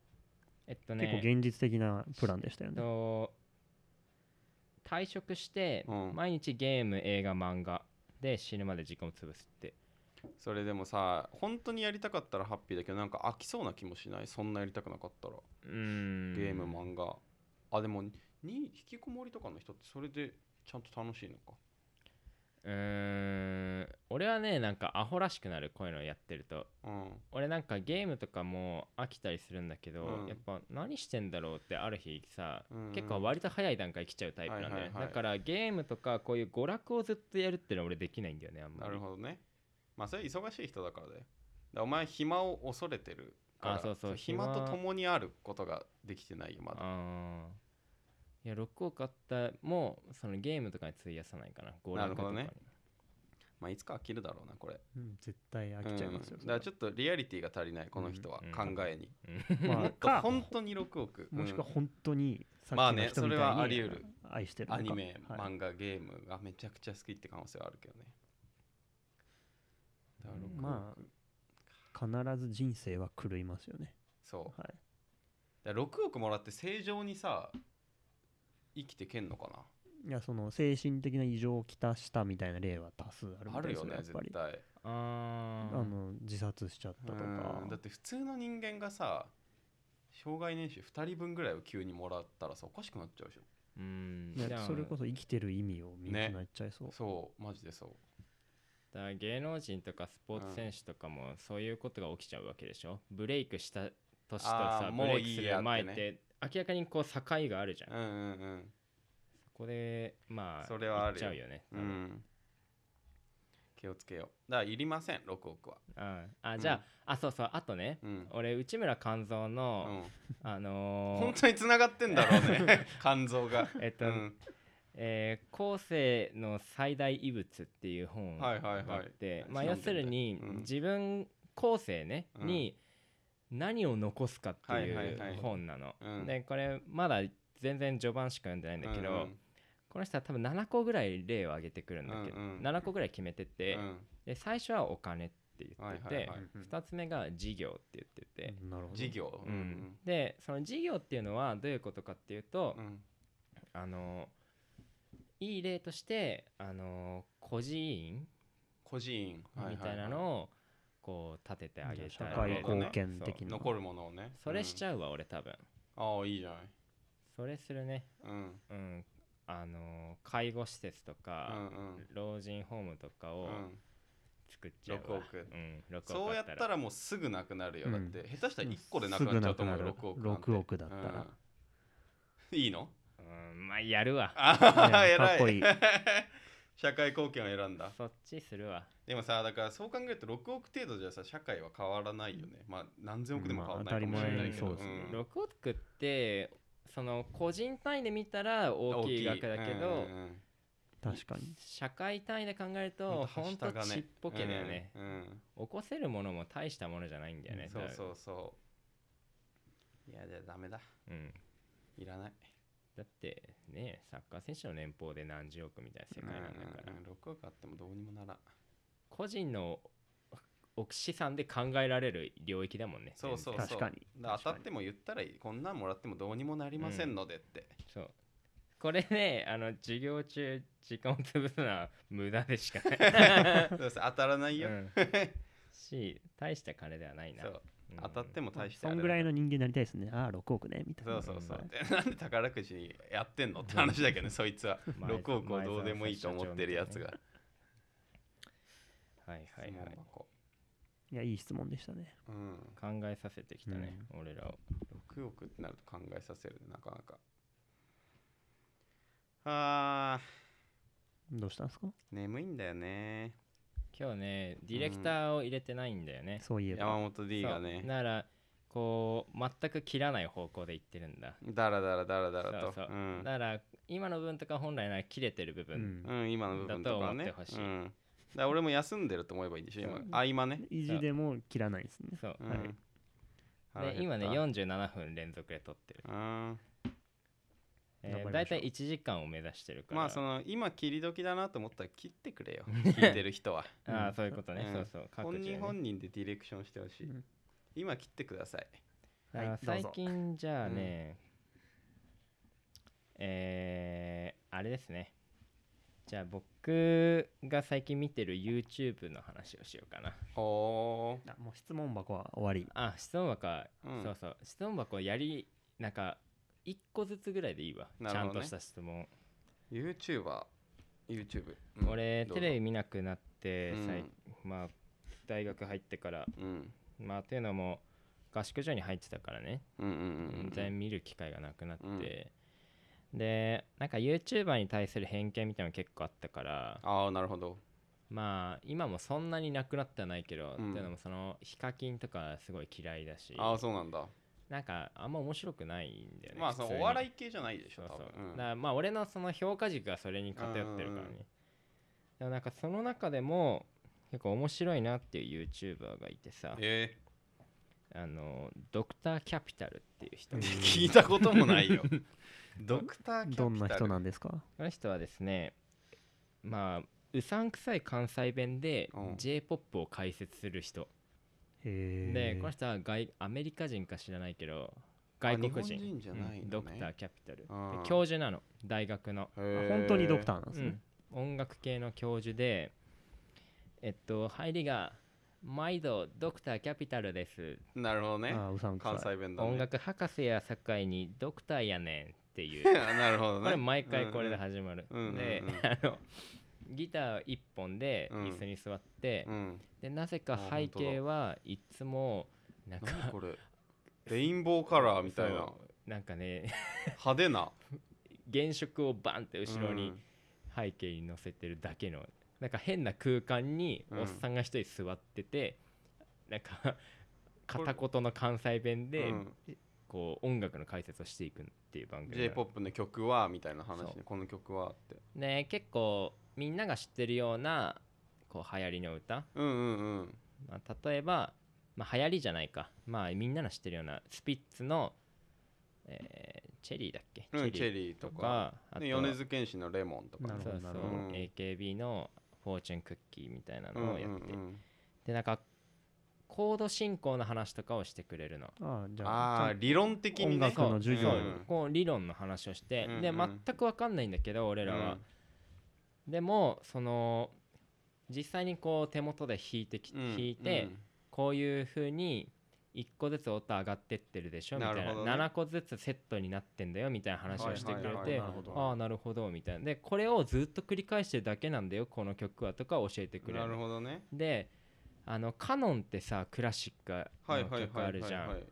えっと結構ね現実的なプランでしたよね。と退職してうん。毎日ゲーム映画漫画で死ぬまで時間を潰すって。それでもさ本当にやりたかったらハッピーだけどなんか飽きそうな気もしない？そんなやりたくなかったら。うーん。ゲーム漫画。あでもに引きこもりとかの人ってそれでちゃんと楽しいのか？うーん。俺はねなんかアホらしくなるこういうのやってると。うん。俺なんかゲームとかも飽きたりするんだけど、うん。やっぱ何してんだろうってある日さ、うん。結構割と早い段階来ちゃうタイプなんだよ、はいはいはい。だからゲームとかこういう娯楽をずっとやるってのは俺できないんだよねあんまり。なるほどね。まあそれ忙しい人だからだよ。だからお前暇を恐れてるからあそうそう。暇暇と共にあることができてないよまだ。あーいや6億あったもそのゲームとかに費やさないかな。娯楽とかに、なるほどね。まあいつか飽きるだろうなこれ。うん絶対飽きちゃいますようん、だからちょっとリアリティが足りないこの人は。うん。考えに、まあか 本当に6億。うん。もしくは本当にさまあっきのねそれはあり得る。愛してるアニメ、はい。漫画ゲームがめちゃくちゃ好きって可能性はあるけどね。だから6億、ま必ず人生は狂いますよね。そう。はい。だから6億もらって正常にさ生きてけんのかいやその精神的な異常をきたしたみたいな例は多数あるあるよねやっぱり。絶対。あー。あの自殺しちゃったとか。うん。だって普通の人間がさ障害年収2人分ぐらいを急にもらったらさおかしくなっちゃうでしょ。うん。いやそれこそ生きてる意味を見失っちゃいそう、そうマジでそう。だから芸能人とかスポーツ選手とかもそういうことが起きちゃうわけでしょ。ブレイクした年とさブレイクする前って明らかにこう境があるじゃん、うんうんうん。そこでまあそれはあるちゃうよね。うん。気をつけよう。だからいりません6億は。ああじゃあ、あそうそう。あとねうん、俺内村勘三うの、ん、あのー本当につながってんだろうね。肝臓が。えっと、うん。えー後世の最大遺物っていう本がはいはいはい。あって、まあ、要するにうん。自分後世ね、うん。に何を残すかっていはいはいはい。う本なの。うん。でこれまだ全然序盤しか読んでないんだけど、うんうん。この人は多分7個ぐらい例を挙げてくるんだけど、うんうん。7個ぐらい決めてて、うん。で最初はお金って言ってて、はいはいはい。2つ目が事業って言ってて、事業。うん。でその事業っていうのはどういうことかっていうと、うん。あのいい例としてあの孤児院孤児院。みたいなのをこう立ててあげた社会貢献的な。残るものをね。それしちゃゃうわ、俺多分。ああいいじゃないそれするね。うん。うん。あの介護施設とうか、ん。老人ホームとかをうん。うん作っちゃうわ。6億。うん、6億そうやったらもうすぐなくなるよ。だって下手したら1個でなくなっちゃうと思うなくなる。6億なんて。6億だったら。うん。いいの？うんまあやるわ。ああいやか偉い。っこいい 社会貢献を選んだ。そっちするわ。でもさだからそう考えると6億程度じゃさ社会は変わらないよね。まあ何千億でも変わらないかもしれないけど、まあ当たり前にそうですね。6億ってその個人単位で見たら大きい額だけど、うんうんうん。確かに。社会単位で考えるとほんとほんとはした金。ちっぽけだよね、うんうん。起こせるものも大したものじゃないんだよね、そうそうそう。いやじゃあダメだ。う、うん、いらないだってねサッカー選手の年俸で何十億みたいな世界なんだから、うんうんうん6億あってもどうにもならん。個人の奥資産で考えられる領域だもんねそうそうそう。確かに。当たっても言ったらいいこんなんもらってもどうにもなりませんのでって、全然そうこれねあの授業中時間を潰すのは無駄でしかない。そうそう当たらないよ、うん。し大した金ではないな。そう。うん当たっても大してそんぐらいの人間になりたいですね。ああ6億ね。みたいな。そうそうそう。なんで宝くじやってんのって話だけどね そいつは。前6億をどうでもいいと思ってるやつが。はいはいはい。いやいい質問でしたね。うん。考えさせてきたね、俺らを。6億ってなると考えさせるねなかなか。あどうしたんですか？ー眠いんだよね今日ねディレクターを入れてないんだよね、そういえば。山本 D がね。そう。だからこう全く切らない方向でいってるんだ。だらだらだらだらと。そうそう。うん。だから今の分とか本来なら切れてる部う分、ん。うん、今の部分とかはね。だと思ってほしい。うん、だから俺も休んでると思えばいいんでしょ今。合間ね、意地でも切らないですね。そう、うん。はい。で今ね47分連続で撮ってる、うんえー、頑張りましょう。だいたい1時間を目指してるから。まあその今切り時だなと思ったら切ってくれよ。聞いてる人は。ああそういうことね、うん。そうそう。各本人本人でディレクションしてほしい、うん。今切ってください。はい最近じゃあね、えー、あれですね。じゃあ僕が最近見てる YouTube の話をしようかな。おあもう質問箱は終わり。あ質問箱は、うん。そうそう。質問箱やりなんか1個ずつぐらいでいいわ、なるほどね。ちゃんとした質問、YouTuber YouTube、うん。どうぞ。俺テレビ見なくなって、うん。最まあ大学入ってから。うん。まあというのも合宿所に入ってたからね。うんうんうん全然見る機会がなくなって、でなんか YouTuber に対する偏見みたいなの結構あったから。ああなるほど。まあ今もそんなになくなってはないけど、うん。っていうのもそのヒカキンとかすごい嫌いだし。ああそうなんだなんかあんま面白くないんだよねまあそお笑い系じゃないでしょそうそう。多分。だからまあ俺のその評価軸がそれに偏ってるからね、うんうんうん。でもなんかその中でも結構面白いなっていう YouTuber がいてさえあのドクターキャピタルっていう人、うんー聞いたこともないよ。ドクターキャピタル。どんな人なんですか？この人はですねまあうさんくさい関西弁でうん。J−POP を解説する人。へでこのえ人は外アメリカ人か知らないけど外国人。人じゃないのね。うんドクターキャピタル。教授なの。大学の。本当にドクターなんですね。うん、音楽系の教授でえっと入りが毎度ドクターキャピタルです。ーなるほどね。関西弁だね。音楽博士や境にドクターやねんっていう。なるほどね。これ毎回これで始まる、うんうんで、うんうん。あのギター1本でうん。椅子に座って、うん。でなぜか背景はいつもなんか何これ？レインボーカラーみたいな。なんかね派手な。原色をバンって後ろに背景に載せてるだけのなんか変な空間にうん。おっさんが一人座ってて、なんか片言の関西弁でうん。こう音楽の解説をしていくっていう番組 j p o p の曲はみたいな話この曲はってで結構みんなが知ってるようなこう流行りの歌、うんうんうん。まあ、例えば、まあ、流行りじゃないか。まあみんなの知ってるようなスピッツの、えーチェリーだっけ、うんチェリーとか。あとで米津玄師のレモンとか。そうそう、うん AKB のフォーチュンクッキーみたいなうんのをやって、うんうん。でなんかコード進行の話とかをしてくれるの。ああじゃあ理論的にね。音楽の授業そう。うんこう理論の話をして、うんうんで全く分かんないんだけど俺らは、でもその実際にこう手元で弾いてき、うん弾いて、うん。こういう風に1個ずつ音上がってってるでしょ？みたいな。ね。7個ずつセットになってんだよみたいな話をしてくれてああなるほどみたいな。でこれをずっと繰り返してるだけなんだよこの曲はとか教えてくれなるるほどね。であのカノンってさクラシックの曲あるじゃん。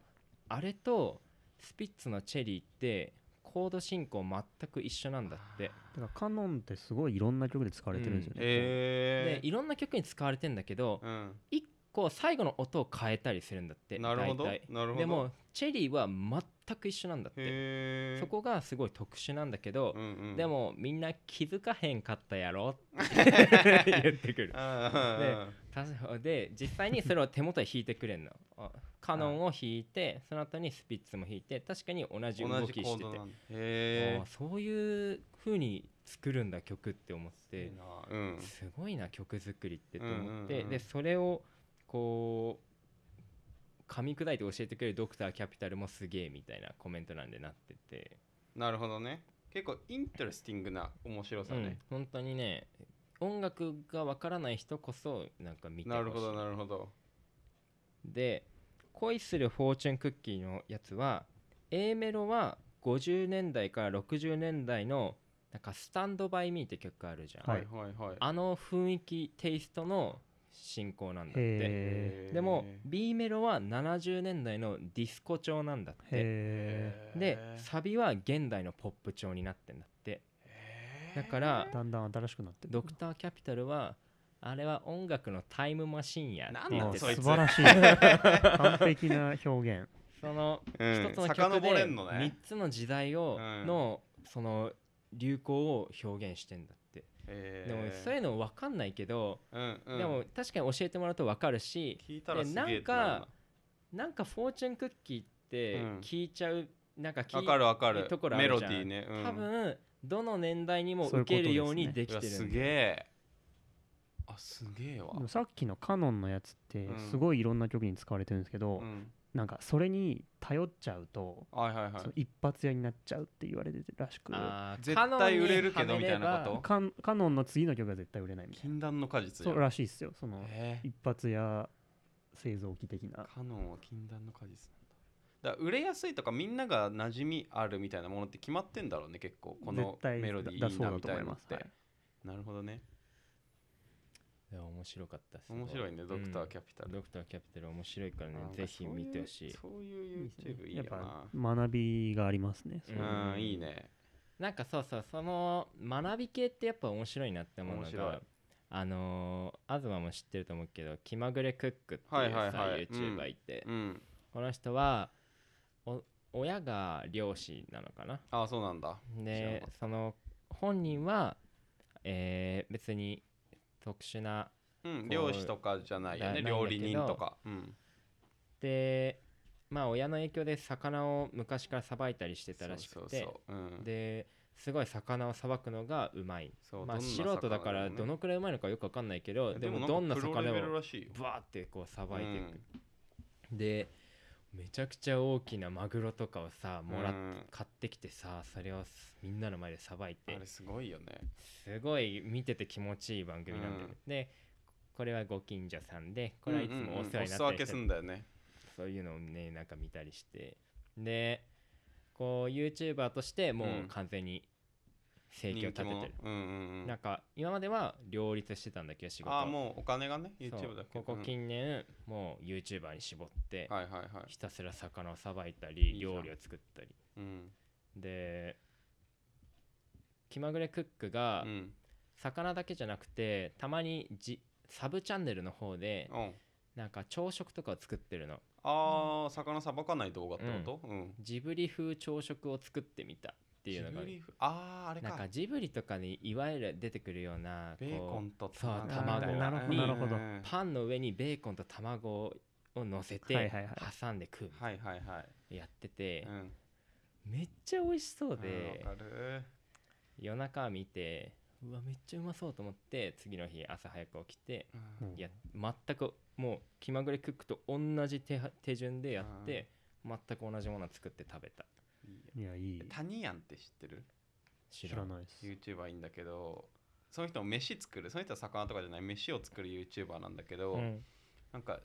あれとスピッツのチェリーってコード進行全く一緒なんだって。だからカノンってすごいいろんな曲で使われてるんですよね、えでいろんな曲に使われてんだけどーうん。1個最後の音を変えたりするんだってなるほど。大体。なるほど。でもチェリーは全く一緒なんだって。そこがすごい特殊なんだけどう、んうん。でもみんな気づかへんかったやろって言ってくる。で実際にそれを手元で弾いてくれんの。あカノンを弾いてその後にスピッツも弾いて確かに同じ動きして。てそういう風に作るんだ曲って思って。な。うん。すごいな曲作りってと思っうんてでそれをこう噛み砕いて教えてくれるドクターキャピタルもすげえみたいなコメント欄でなってて。なるほどね。結構 interesting な面白さうんね、本当にね音楽がわからない人こそなんか見てほしい。なるほどなるほど。で恋するフォーチュンクッキーのやつは A メロは50年代から60年代のなんか Stand By Me って曲あるじゃん、ははいいはいはい。あの雰囲気テイストの進行なんだって。でも B メロは70年代のディスコ調なんだって。でー。サビは現代のポップ調になってんだって。だからだんだん新しくなってるドクターキャピタルはあれは音楽のタイムマシンやなん言ってただそいつ。素晴らしい。完璧な表現。そのうん。一つの曲遡でれんのね。3つの時代をうん。のその流行を表現してんだってでもそういうの分かんないけどうんうん。でも確かに教えてもらうと分かるし聞いたらすげえでなんかなんかフォーチュンクッキーってうん。聞いちゃうなんか聞いかるわかる。ところあメロるじゃん。ディーね、うん、多分どの年代にも受けるようにできてるすんだよげえ。あすげえわ。さっきのカノンのやつってうん。すごいいろんな曲に使われてるんですけど、うんなんかそれに頼っちゃうと、はいはいはい。その一発屋になっちゃうって言われてるらしく絶対売れるけどカノンにはめればみたいなこと？カンカノンの次の曲が絶対売れないみたい禁断の果実なそうらしいですよその一発屋製造機的な。カノンは禁断の果実なんだ。だから売れやすいとかみんなが馴染みあるみたいなものって決まってんだろうね結構。このメロディーいいだそうだなみたいなのっと思います、てはい。なるほどねいや面白かったす。ご面白いねドクターキャピタル、ドクターキャピタル面白いからね。ぜひ見てほしい。そういう YouTube いいよやっぱな学びがありますね、うんうんいいね。なんかそうそうその学び系ってやっぱ面白いなって思うの面白い。があのー、東も知ってると思うけど気まぐれクックっていうさ、はいはいはい。YouTuber いて、うん。この人はお親が漁師なのかな？ああそうなんだ。知らなでかっその本人は、えー別に特殊なうん漁師とかじゃないよねな料理人とか。うん。でまあ親の影響で魚を昔からさばいたりしてたらしくて。ですごい魚をさばくのがうまい。まあ素人だからどのくらいうまいのかよくわかんないけどでもなどんな魚でもルらしいよ。ブワーってこうさばいていく、でめちゃくちゃ大きなマグロとかをさもらっうん買ってきてさそれをみんなの前でさばいて。あれすごいよね。すごい見てて気持ちいい番組なんだよね、でこれはご近所さんでこれはいつもお世話になったりしてるんだよね。そういうのをねなんか見たりして。でこう YouTuber としてもううん。完全に生計を立ててる、うんうんうん。なんか今までは両立してたんだけど仕事。ああもうお金がね YouTube だけ。ここ近年、もう YouTuber に絞って、うんはいはいはい。ひたすら魚をさばいたいり料理を作ったり。うん。で気まぐれクックがうん。魚だけじゃなくてたまにじサブチャンネルの方でうん。なんか朝食とかを作ってるの。あー魚さばかない動画ってこと？うん、ジブリ風朝食を作ってみたっていうのがジブリ風あーあれか。なんかジブリとかにいわゆる出てくるようなベーコこンと卵。にパンの上にベーコンと卵を乗せて挟んで食うはいはいはい。やっててうん。めっちゃ美味しそううんでわかる。夜中見てうわめっちゃうまそうと思って次の日朝早く起きていや全くもう気まぐれクックと同じ手順でやって全く同じものを作って食べたいやいいタニヤンって知ってる？知らないです。YouTuber いいんだけどその人も飯作る。その人は魚とかじゃない。飯を作る YouTuber なんだけど、うん。なんか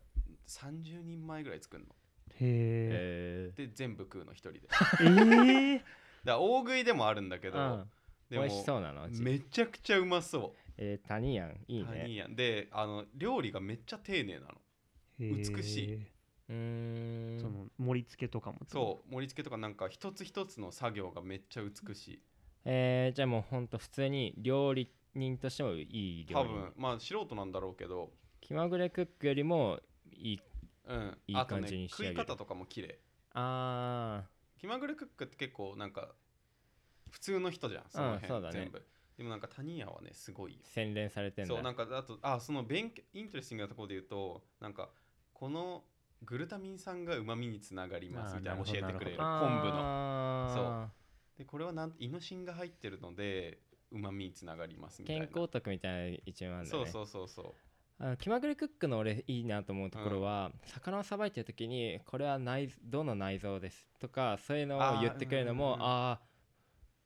30人前ぐらい作るの。へええで全部食うの一人で。えー、ら大食いでもあるんだけど、ーでも美味しそうなのうち。めちゃくちゃうまそえー、タニヤンいいうタニねヤン。であの料理がめっちゃ丁寧なの。美しいその盛り付けとかも。そう盛り付けとかなんか一つ一つの作業がめっちゃ美しい。えー、じゃあもうほんと普通に料理人としてもいい料理。多分まあ素人なんだろうけど気まぐれクックよりもいいうん。いい感じに仕食上げる。い方とかも綺麗。あ気まぐれクックって結構なんか普通の人じゃんその辺、そうだね。全部。でもなんかタニヤはねすごい。洗練されてんだ。そうなんかあとあその勉強イントレスティングなところで言うとなんかこのグルタミン酸がうまみにつながりますみたいなの教えてくれるな昆布の。のでこれはなんイノシンが入ってるのでうまみにつながりますみたいな。健康徳みたいな一面あるんだよね。そうそうそうそう。あの気まぐれクックの俺いいなと思うところは、魚をさばいてる時にこれは内どの内臓ですとかそういうのを言ってくれるのもああ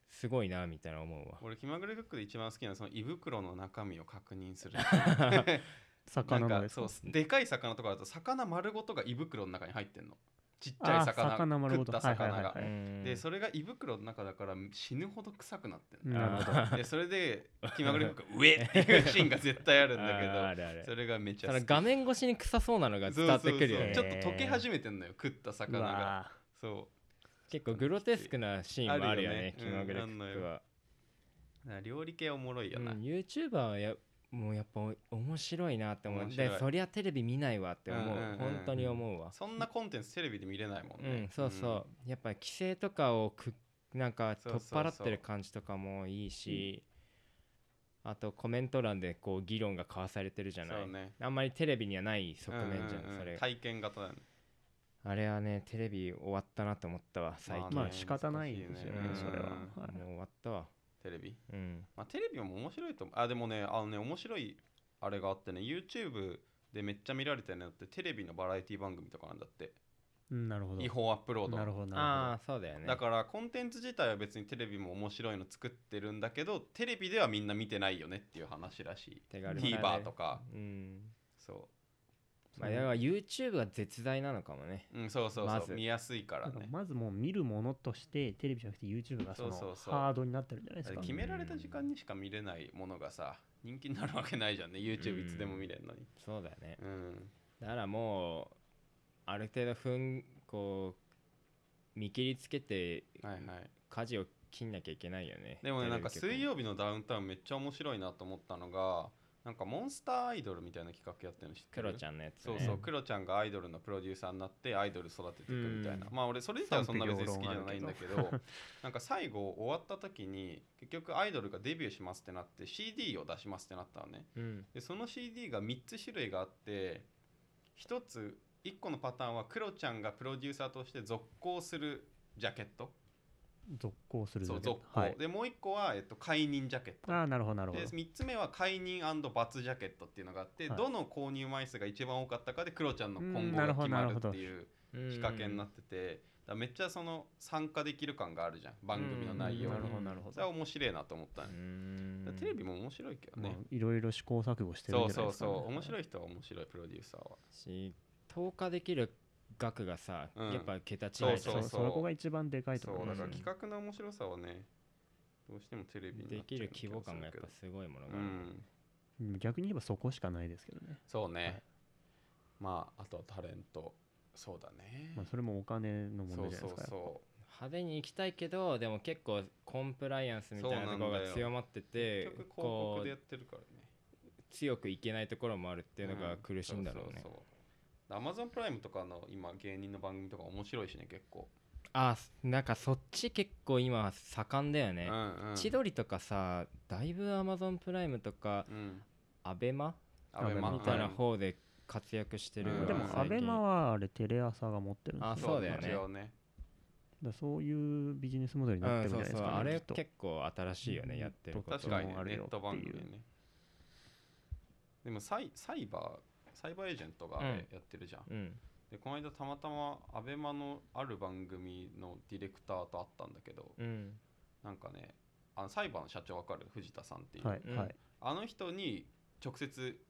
すごいなみたいな思うわ俺気まぐれクックで一番好きなのはその胃袋の中身を確認する魚のですかなんかそうでかい魚とかだと魚丸ごとが胃袋の中に入ってんの。ちっちゃいあ魚魚丸ごと。食った魚が、はいはいはいはい。うん。でそれが胃袋の中だから死ぬほど臭くなってんの。なるほど。でそれで気まぐれクックが上っていうシーンが絶対あるんだけ あーあるある。どそれがめっちゃ好き。画面越しに臭そうなのが伝わってくるよね。そうそうそう。ちょっと溶け始めてんのよ食ったう魚が。わそ結構グロテスクなシーンもあるよねあるよね。気まぐれクックは、料理系おもろいよな、うん、YouTuber はやもうやっぱ面白いなって思う。面白い。でそりゃテレビ見ないわって思う,、うんうんうん本当に思うわ。そんなコンテンツテレビで見れないもんうね、んそうそう、やっぱ規制とかをくなんか取っ払ってる感じとかもいいしあとコメント欄でこう議論が交わされてるじゃない、ね。あんまりテレビにはない側面じゃん,、うんうんうん。それ。体験型だよね。あれはねテレビ終わったなと思ったわ最近、まあ仕方ないですよね。それは。うん。はい。もう終わったわテレビ？うん。まあテレビも面白いと思う。あでもねあのね面白いあれがあってね YouTube でめっちゃ見られてるのってテレビのバラエティ番組とかなんだって。うんなるほど。違法アップロード。なるほどなああそうだよね。だからコンテンツ自体は別にテレビも面白いの作ってるんだけどテレビではみんな見てないよねっていう話らしい。手軽 TVer とか。うん。そまあだから YouTube が絶大なのかもね。う、うん、そうそうそう、まず。見やすいからね。まずもう見るものとしてテレビじゃなくて YouTube がそのそうそう。そうハードになってるんじゃないですか？決められた時間にしか見れないものがさ人気になるわけないじゃんね。YouTube いつでも見れるのに。そうだよね。うん。だからもうある程度ふんこう見切りつけてはいはい。舵を切んなきゃいけないよね。でもねなんか水曜日のダウンタウンめっちゃ面白いなと思ったのがなんかモンスターアイドルみたいな企画やってるの知ってる？クロちゃんのやつ、ね、そうそう、うんクロちゃんがアイドルのプロデューサーになってアイドル育てていくみたいな、うん。まあ俺それ自体はそんな別に好きじゃないんだけど なんか最後終わった時に結局アイドルがデビューしますってなって CD を出しますってなったのね。うん。でその CD が3つ種類があって1つ1個のパターンはクロちゃんがプロデューサーとして続行するジャケット続行するそう続行、はい。でもう1個は、えっと、解任ジャケット。ああなるほどなるほでど3つ目は解任罰ジャケットっていうのがあって、はい。どの購入枚数が一番多かったかでクロちゃんの今後が決まるっていう仕掛けになってて、だめっちゃその参加できる感があるじゃん番組の内容に。なるほどなるほど。それは面白いなと思ったね。テレビも面白いけどまあね、いろいろ試行錯誤してるんそうそうじゃないですかね。そう。面白い人は面白いプロデューサーは。し投下できる額がさ、うん。やっぱ桁違いそうそうそこが一番でかいとそうだから企画の面白さはねどうしてもテレビになできっちゃうる規模感がやっぱすごいものがある、うん。逆に言えばそこしかないですけどね、そうね、はい。まああとはタレント。そうだね、まあ、それもお金の問題じゃないですか。そ派手に行きたいけどでも結構コンプライアンスみたいなところが強まってうて結局広こう告でやってるからね。強くいけないところもあるっていうのがん。苦しいんだろうね。そそそアマゾンプライムとかの今芸人の番組とか面白いしね結構、あなんかそっち結構今盛んだよね、うんうん。千鳥とかさだいぶ Amazon プライムとかうん。アベマアベマみたいなはい方で活躍してるうん。でも、アベマはあれ、テレ朝が持ってるんですよ。あそうだよね。だそういうビジネスモデルにうなってるんじゃないですか、ねあれきっと。結構新しいよね、うん。やってること。確かにねあるよネット番組っていうね。でもサイサイバーサイバーエージェントがやってるじゃん、うん。でこの間たまたまアベマのある番組のディレクターと会ったんだけどうん。なんかねあのサイバーの社長わかる？藤田さんっていう、はい、うん。はい。あの人に直接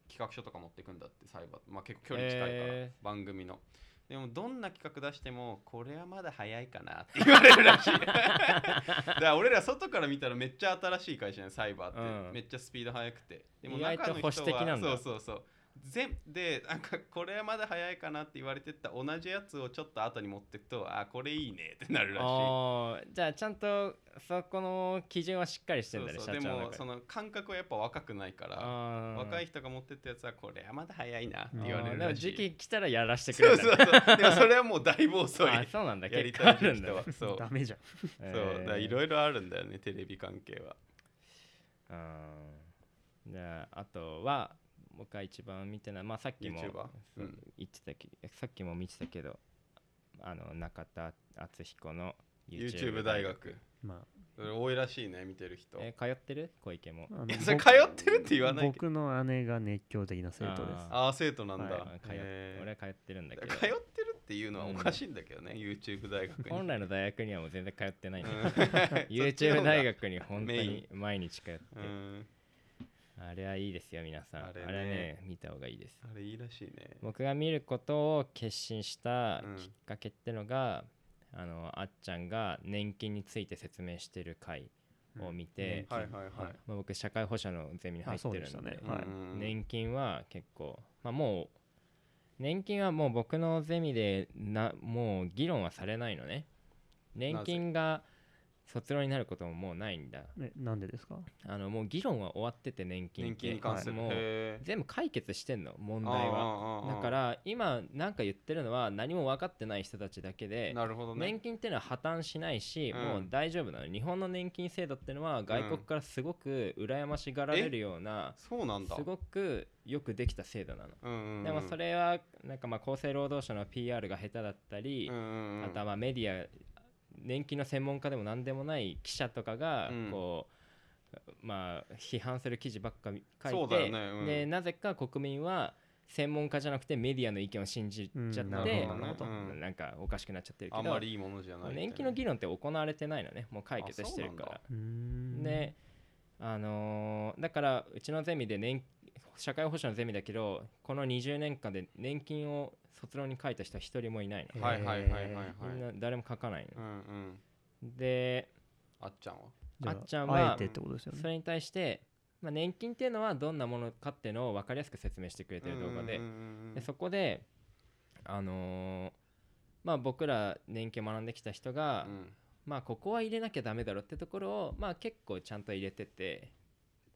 企画書とか持ってくんだってサイバー。まあ結構距離近いから、え番組の。でもどんな企画出してもこれはまだ早いかなって言われるらしい。だから俺ら外から見たらめっちゃ新しい会社ねサイバーって、うん。めっちゃスピード速くて。でも意外と中の人は保守的なんだ。そうそうそう全でなんかこれはまだ早いかなって言われてた同じやつをちょっと後に持ってくとあこれいいねってなるらしい。じゃあちゃんとそこの基準はしっかりしてんだねそうそうで。もその感覚はやっぱ若くないから若い人が持ってったやつはこれはまだ早いなって言われあーでもるらしい時期来たらやらしてくそうれるんだそうそうでもそれはもうだいぶ遅いあそうなんだやり結構たいあるんだね。人は。そう。ダメじゃん。そういろいろあるんだよねテレビ関係は。うんじゃああとは僕が一番見てない。まあさっきも言ってたけどさっきも見てたけどあの中田敦彦の YouTube 大学。まそれ多いらしいね見てる人。え通ってる？小池も。それ僕通ってるって言わない僕の姉が熱狂的な生徒です。あああ生徒なんだ、はいあ通俺は通ってるんだけど。通ってるっていうのはおかしいんだけどね、YouTube 大学に。本来の大学にはもう全然通ってないんだけど。うん。そっちの YouTube 大学に本当に毎日通って。うんあれはいいですよ皆さん。ああれれねね見た方がいいです。あれいいらしいね。僕が見ることを決心したうん。きっかけってのが、あのあっちゃんが年金について説明してる回を見て、うん。はいはいはい、はいまあ、僕社会保障のゼミに入ってるんでねはいうん。年金は結構、まあ、もう年金はもう僕のゼミでなもう議論はされないのね。年金が卒論になることももうないんだ。えなんでですか？あのもう議論は終わってて年金って。年金に関する、もうへ全部解決してんの問ー題はだから今なんか言ってるのは何も分かってない人たちだけでなるほどね。年金っていうのは破綻しないし、うん。もう大丈夫なの。日本の年金制度っていうのは外国からすごく羨ましがられるような、そうなんだ。すごくよくできた制度なの、うんうんうん。でもそれはなんかまあ厚生労働省の PR が下手だったり、うんうんうん。あとはまあメディア年金の専門家でも何でもない記者とかがうん。こう、まあ批判する記事ばっか書そういて、だよね。うん。でなぜか国民は専門家じゃなくてメディアの意見を信じちゃって、うんなん。なんかおかしくなっちゃってるけどあんまりいいものじゃないみたいな年金の議論って行われてないのね。もう解決してるから。うーんであのーだからうちのゼミで年社会保障のゼミだけどこの20年間で年金を卒論に書いた人は一人もいないの。はいはいはいはいはい。みんな誰も書かないの。うんうん。であっちゃんは？あっちゃんはあえてってことですよね。それに対して、まあ、年金っていうのはどんなものかっていうのを分かりやすく説明してくれてる動画で。うんうんうんうん。でそこであのーまあ僕ら年金を学んできた人が、うん。まあここは入れなきゃダメだろってところをまあ結構ちゃんと入れてて、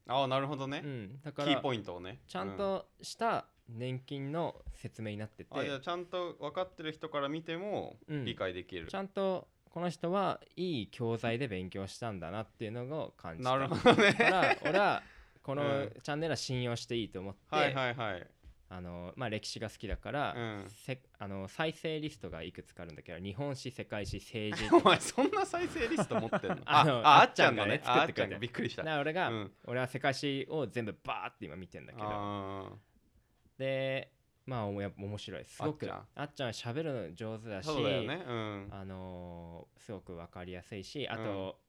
ああなるほどね、うん、だかキーらポイントをね。ちゃんとした年金の説明になってて、うんあじゃあちゃんと分かってる人から見てもうん。理解できる、ちゃんとこの人はいい教材で勉強したんだなっていうのを感じた。なるほどね。だから俺はこの うん。チャンネルは信用していいと思って、はいはいはい。あのまあ、歴史が好きだから、うん。せあの再生リストがいくつかあるんだけど日本史世界史政治。お前そんな再生リスト持ってんの？あのあああっちゃんがね。ゃんがねああってくれて。がびっくりした。俺が、うん。俺は世界史を全部バーって今見てんだけど。あでまあおもやっぱ面白い。すごくあっちゃん。あっちゃんは喋るの上手だーしそうだよね。うん。あのーすごく分かりやすいしあと、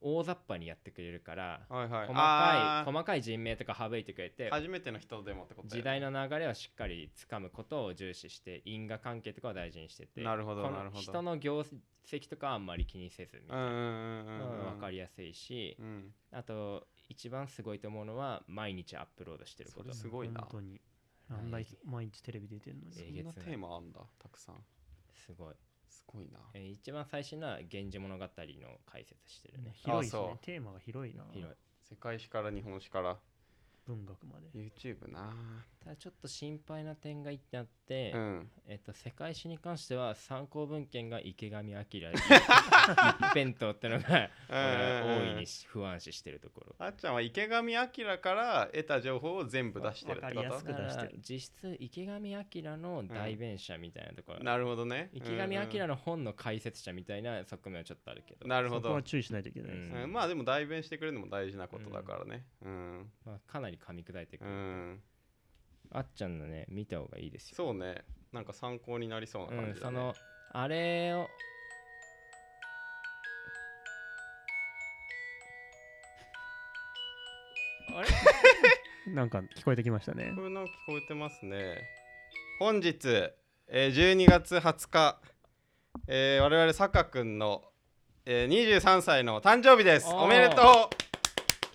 大雑把にやってくれるからはいはい。細かい細かい人名とか省いてくれて初めての人でもってことね。時代の流れをしっかりつかむことを重視して因果関係とかを大事にしててなるほどなるほど。人の業績とかはあんまり気にせずみたいな。うんうんうんうん分かりやすいしうん。あと一番すごいと思うのは毎日アップロードしてること。それすごいな。本当に。あんなに毎日テレビ出てるのえにそんなテーマあんだたくさん。すごい、すごいな。えー一番最新のは「源氏物語」の解説してるね。広いですそう。ねテーマが広いな。広い。世界史から日本史から。文学まで。YouTube なただちょっと心配な点が一点あって、うん。えっと、世界史に関しては参考文献が池上彰 一辺倒ってのが大いに不安視してるところ。あっちゃんは池上彰から得た情報を全部出してるってこわかりやすくだから出してる。実質池上彰の代弁者みたいなところ、となるほどね。池上彰のの本の解説者みたいな側面はちょっとあるけど、なるほど。そこは注意しないといけないですね、うん。まあでも代弁してくれるのも大事なことだからね。うん。まあ、かなり噛み砕いてくうる、んあっちゃんのね見た方がいいですよ。そうね。なんか参考になりそうなうん、感じだね。そのあれをあれ？なんか聞こえてきましたね。これなんか聞こえてますね。本日、えー12月20日、えー我々坂くんの、えー23歳の誕生日です。おめでと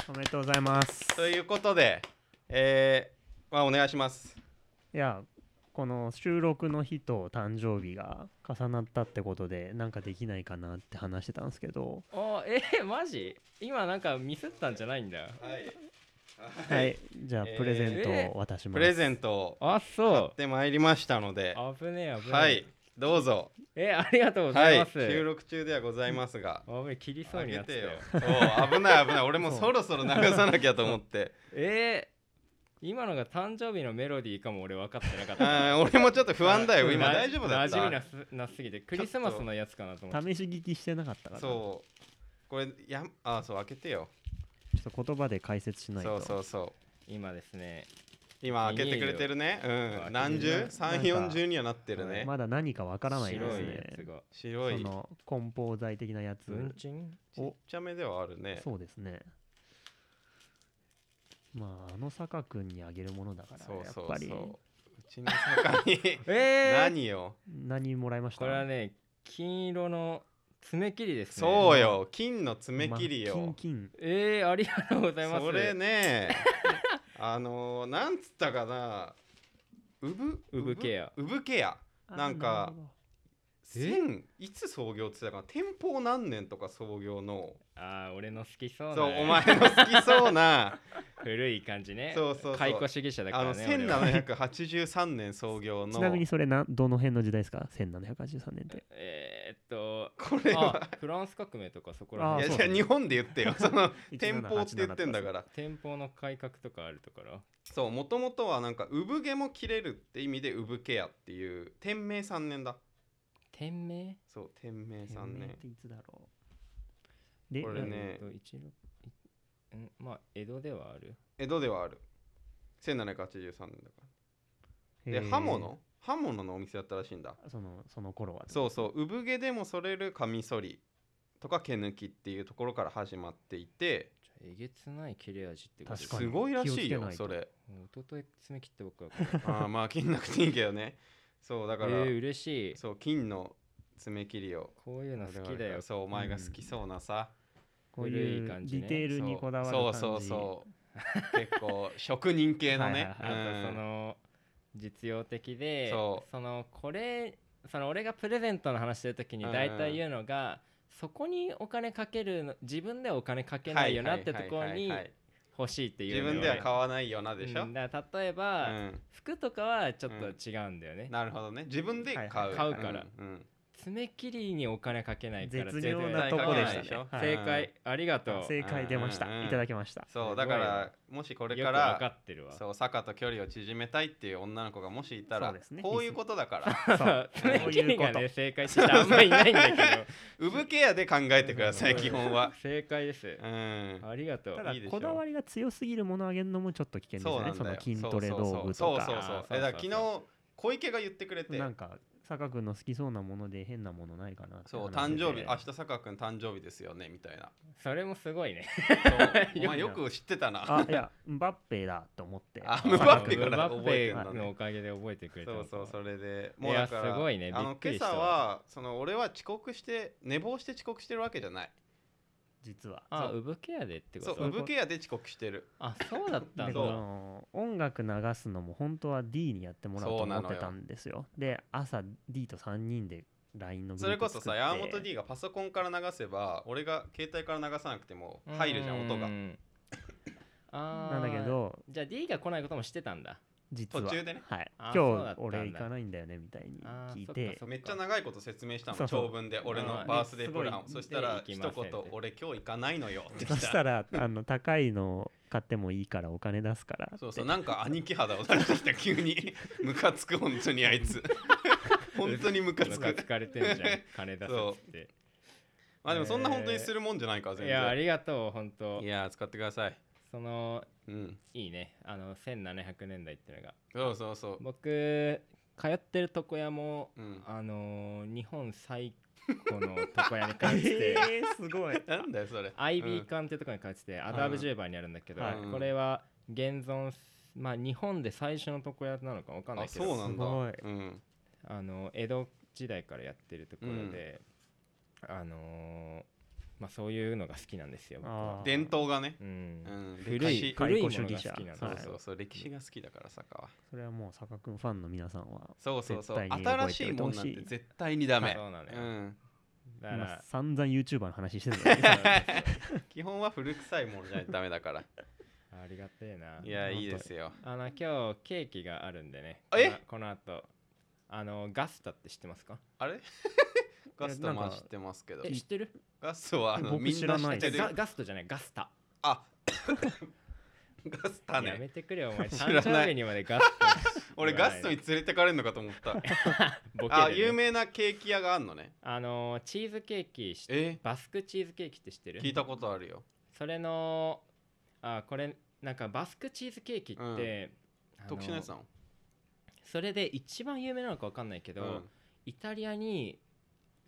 おめでとうございます。うということでえあお願いします。いやこの収録の日と誕生日が重なったってことでなんかできないかなって話してたんですけど。あえマジ？今なんかミスったんじゃないんだ。はい。はい、じゃあえープレゼントを渡します、プレゼントをあ買そってまいりましたので。う危ねえ危ねえ。はい。どうぞ。えありがとうござはいいます、収録中ではございますが。あぶね切りそうな危ない危ない。俺もそろそろ流さなきゃと思って。えー今のが誕生日のメロディーかも俺分かってなかった。俺もちょっと不安だよ今。な大丈夫だっ馴染みなたすなすぎてクリスマスのやつかなと思って。試し聞きしてなかったからそう。これやあそう開けてよ。ちょっと言葉で解説しないと。そうそうそう。今ですね今開けてくれてるね。うん。何十？三四十にはなってるね。まだ何かわからないです白いやねつが白い。ちっその梱包材的なやつ。文鎮？おちゃめではあるね。そうですねまああの坂君にあげるものだからそうそうやっぱり。そううちの坂に。えー、何よ？何もらいました？これはね金色の爪切りですね。そうよ。金の爪切りまよキンえー、ありがとうございます。それね あのーなんつったかな。うぶ？うぶケアうぶ？ケアなんかあるほど千いつ創業って言ってたかな？店舗何年とか創業の。あー俺の好きそうな。そうお前の好きそうな。古い感じね。そうそうそう。解雇主義者だかあのらね俺は1783年創業の。ちなみにそれなどの辺の時代ですか？1783年って。えー、っとこれは。あフランス革命とかそこらあ辺いやじゃあ日本で言ってよ。その1787店舗って言ってんだから。店舗の改革とかあるとからそうもともとはなんか産毛も切れるって意味で産ケアっていう天明3年だ店名そう天明3年天明っていつだろう？でこれね。えーっと一六いんまあ江戸ではある。江戸ではある。1783年だから。で刃物？刃物のお店だったらしいんだ。そのその頃はそうそう。産毛でも剃れるカミソリとか毛抜きっていうところから始まっていて。じゃあえげつない切れ味ってこと確かにすごいらしいよ気をつけないとそれ一昨日爪切って僕はあーまあ切んなくていいけどねそうだから、えー、嬉しい。そう金の爪切りをこういうの好きだよ。そうお前が好きそうなさ、こういう感じね。ディテールにこだわる感じ。そうそうそう。結構職人系のね。はいはいあとうん。その実用的でそう。のこれその俺がプレゼントの話してる時に大体言うのが、そこにお金かけるの自分ではお金かけないよなってところに欲しいっていう自分では買わないよなでしょ、うん。だから例えば、うん。服とかはちょっと違うんだよね、なるほどね。自分で買う、はいはい。買うから。うんうん爪切りにお金かけないから絶妙なとこでしたね。正解ありがとう。正解出ました、うん。うんうんいただきました。そうだからもしこれかよくわからってるわ。そう坂と距離を縮めたいっていう女の子がもしいたらそうですね。こういうことだから。そう。爪切りがそういうこね正解って人あんまりいないんだけど。産ケアで考えてくださいうん基本は。正解です。うん。ありがとう。ただこだわりが強すぎるものをあげるのもちょっと危険ですそうなんだよ。ねその筋トレ道具そうとか。そうそうそう。あーえだからそうそう昨日小池が言ってくれて。なんか坂君の好きそうなもので変なものないかなそう誕生日明日坂君誕生日ですよねみたいな。それもすごいね。お前よく知ってたな。あいやムバッペだと思って。あムバッペからムバッ覚えてんだね。ペのおかげで覚えてくれたそうそうそれでいやもうだからすごいね。あの今朝はその俺は遅刻して寝坊して遅刻してるわけじゃない実は。あそう。ウブケアでってこそうと？産ケアで遅刻してる。あそうだったんでだ 音楽流すのも本当は D にやってもらおうと思ってたんですよ。で朝 D と3人で LINE のグそれこそさ山本 D がパソコンから流せば俺が携帯から流さなくても入るじゃん音が。なんだけどじゃあ D が来ないことも知ってたんだ実は。途中でね。はい。あそうだ今日ったんだ。俺行かないんだよねみたいにあー聞いてそっかそっか。めっちゃ長いこと説明したのそうそう。長文で俺のバースデープラン。をそしたらで一行きませんって言俺今日行かないのよ。ってそ来したらあの高いの買ってもいいからお金出すから。そうそうなんか兄貴肌を出してきた急に。ムカつく本当にあいつ。本当にムカつく。ムカつかれてんじゃん金出せっつってまあでもそんな本当にするもんじゃないから全いやあ然りがとう本当。いや使ってくださいそのうん。いいね。あの1700年代っていうのが。そうそうそう。僕通ってる床屋も、うん。あのー日本最古の床屋に通って。て、えー、すごい。なんだよそれ。アイビー館っていうところに通ってて、アダーブ10番にあるんだけど、はい。これは現存まあ日本で最初の床屋なのかわかんなあいけど。そうなんだ。すごい。うん。あの江戸時代からやってるところで、あのーまあそういうのが好きなんですよ伝統がね。うん。うん。古い歴史古いものが好きなのそうはいそうそう。歴史が好きだから坂は。それはもう坂君ファンの皆さんはそうそうそう。新しいもんなんて絶対にダメ。そうなのよ。うん。だから今散々 YouTuber の話してるんだよね基本は古臭いものじゃないとダメだから。ありがてえな。いやいいですよ。あの今日ケーキがあるんでね。え？このこの後。あのガスタって知ってますか？あれ？ガストマン知ってますけど。え知ってる？ガストはあの僕みん知らない。えな知ってる。ガガストじゃないガスタ。あ ガスタやねめてくれよお前。知らない。誕生日にまでガスト。俺ガストに連れてかれるのかと思った。ボケで、ね、あ有名なケーキ屋があんのね。あのチーズケーキ知っえ？バスクチーズケーキって知ってる？聞いたことあるよ。それのあこれなんかバスクチーズケーキって、あの特殊なやつなの？それで一番有名なのか分かんないけど、うん。イタリアに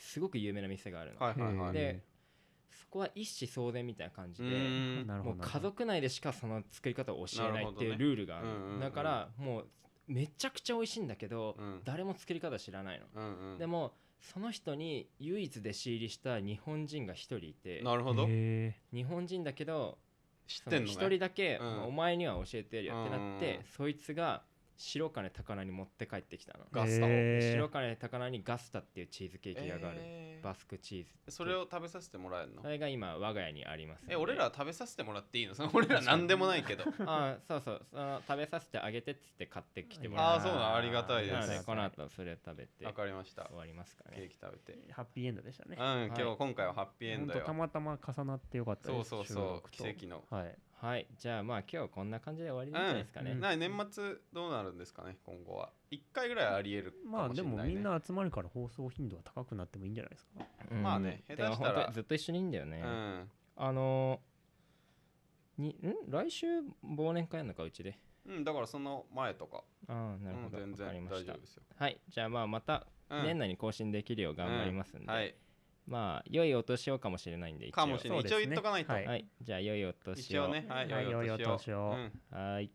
すごく有名な店があるの、はいはいはい。でそこは一子相伝みたいな感じうでもう家族内でしかその作り方を教えないっていうルールがあるうんうんうん。だからもうめちゃくちゃ美味しいんだけど、うん。誰も作り方知らないの、うんうん。でもその人に唯一弟子入りした日本人が一人いてなるほど。へ日本人だけど知ってんのね。一人だけ、うん。お前には教えてやるよってなって、うん。そいつが白金高菜に持って帰ってきたの、ガスタ白金高菜にガスタっていうチーズケーキ屋がある、えー。バスクチーズ。それを食べさせてもらえるの？それが今我が家にあります。え俺ら食べさせてもらっていいの？その俺らなんでもないけど。あそうそうその食べさせてあげてっつって買ってきてもらあーそうだ。ありがたいです。なのでこの後それを食べて。わかりました。終わりますかケーねキ食べて。ーハッピーエンドでしたね。うん今日はい。今回はハッピーエンドよ。本当たまたま重なってよかったです。そうそう収そう奇跡の。はいはいじゃあまあ今日こんな感じで終わりなんじゃないですかね、うん。な年末どうなるんですかね今後は。1回ぐらいありえるかまあでもしれない、ね、もみんな集まるから放送頻度は高くなってもいいんじゃないですか。うん。まあね下手したら。ずっと一緒にいいんだよね、うん。あのーにん？来週忘年会やんのかうちで。うん、だからその前とか、ああなるほど、うん、全然ました。大丈夫ですよ。はいじゃあまあまたうん。年内に更新できるよう頑張りますんで、はい、まあ良いお年をかもしれないんで一応。かもしれない。言っとかないと。はい。はいじゃあ良いお年を。一応ね、はい、はい。良いお年を。うん。はい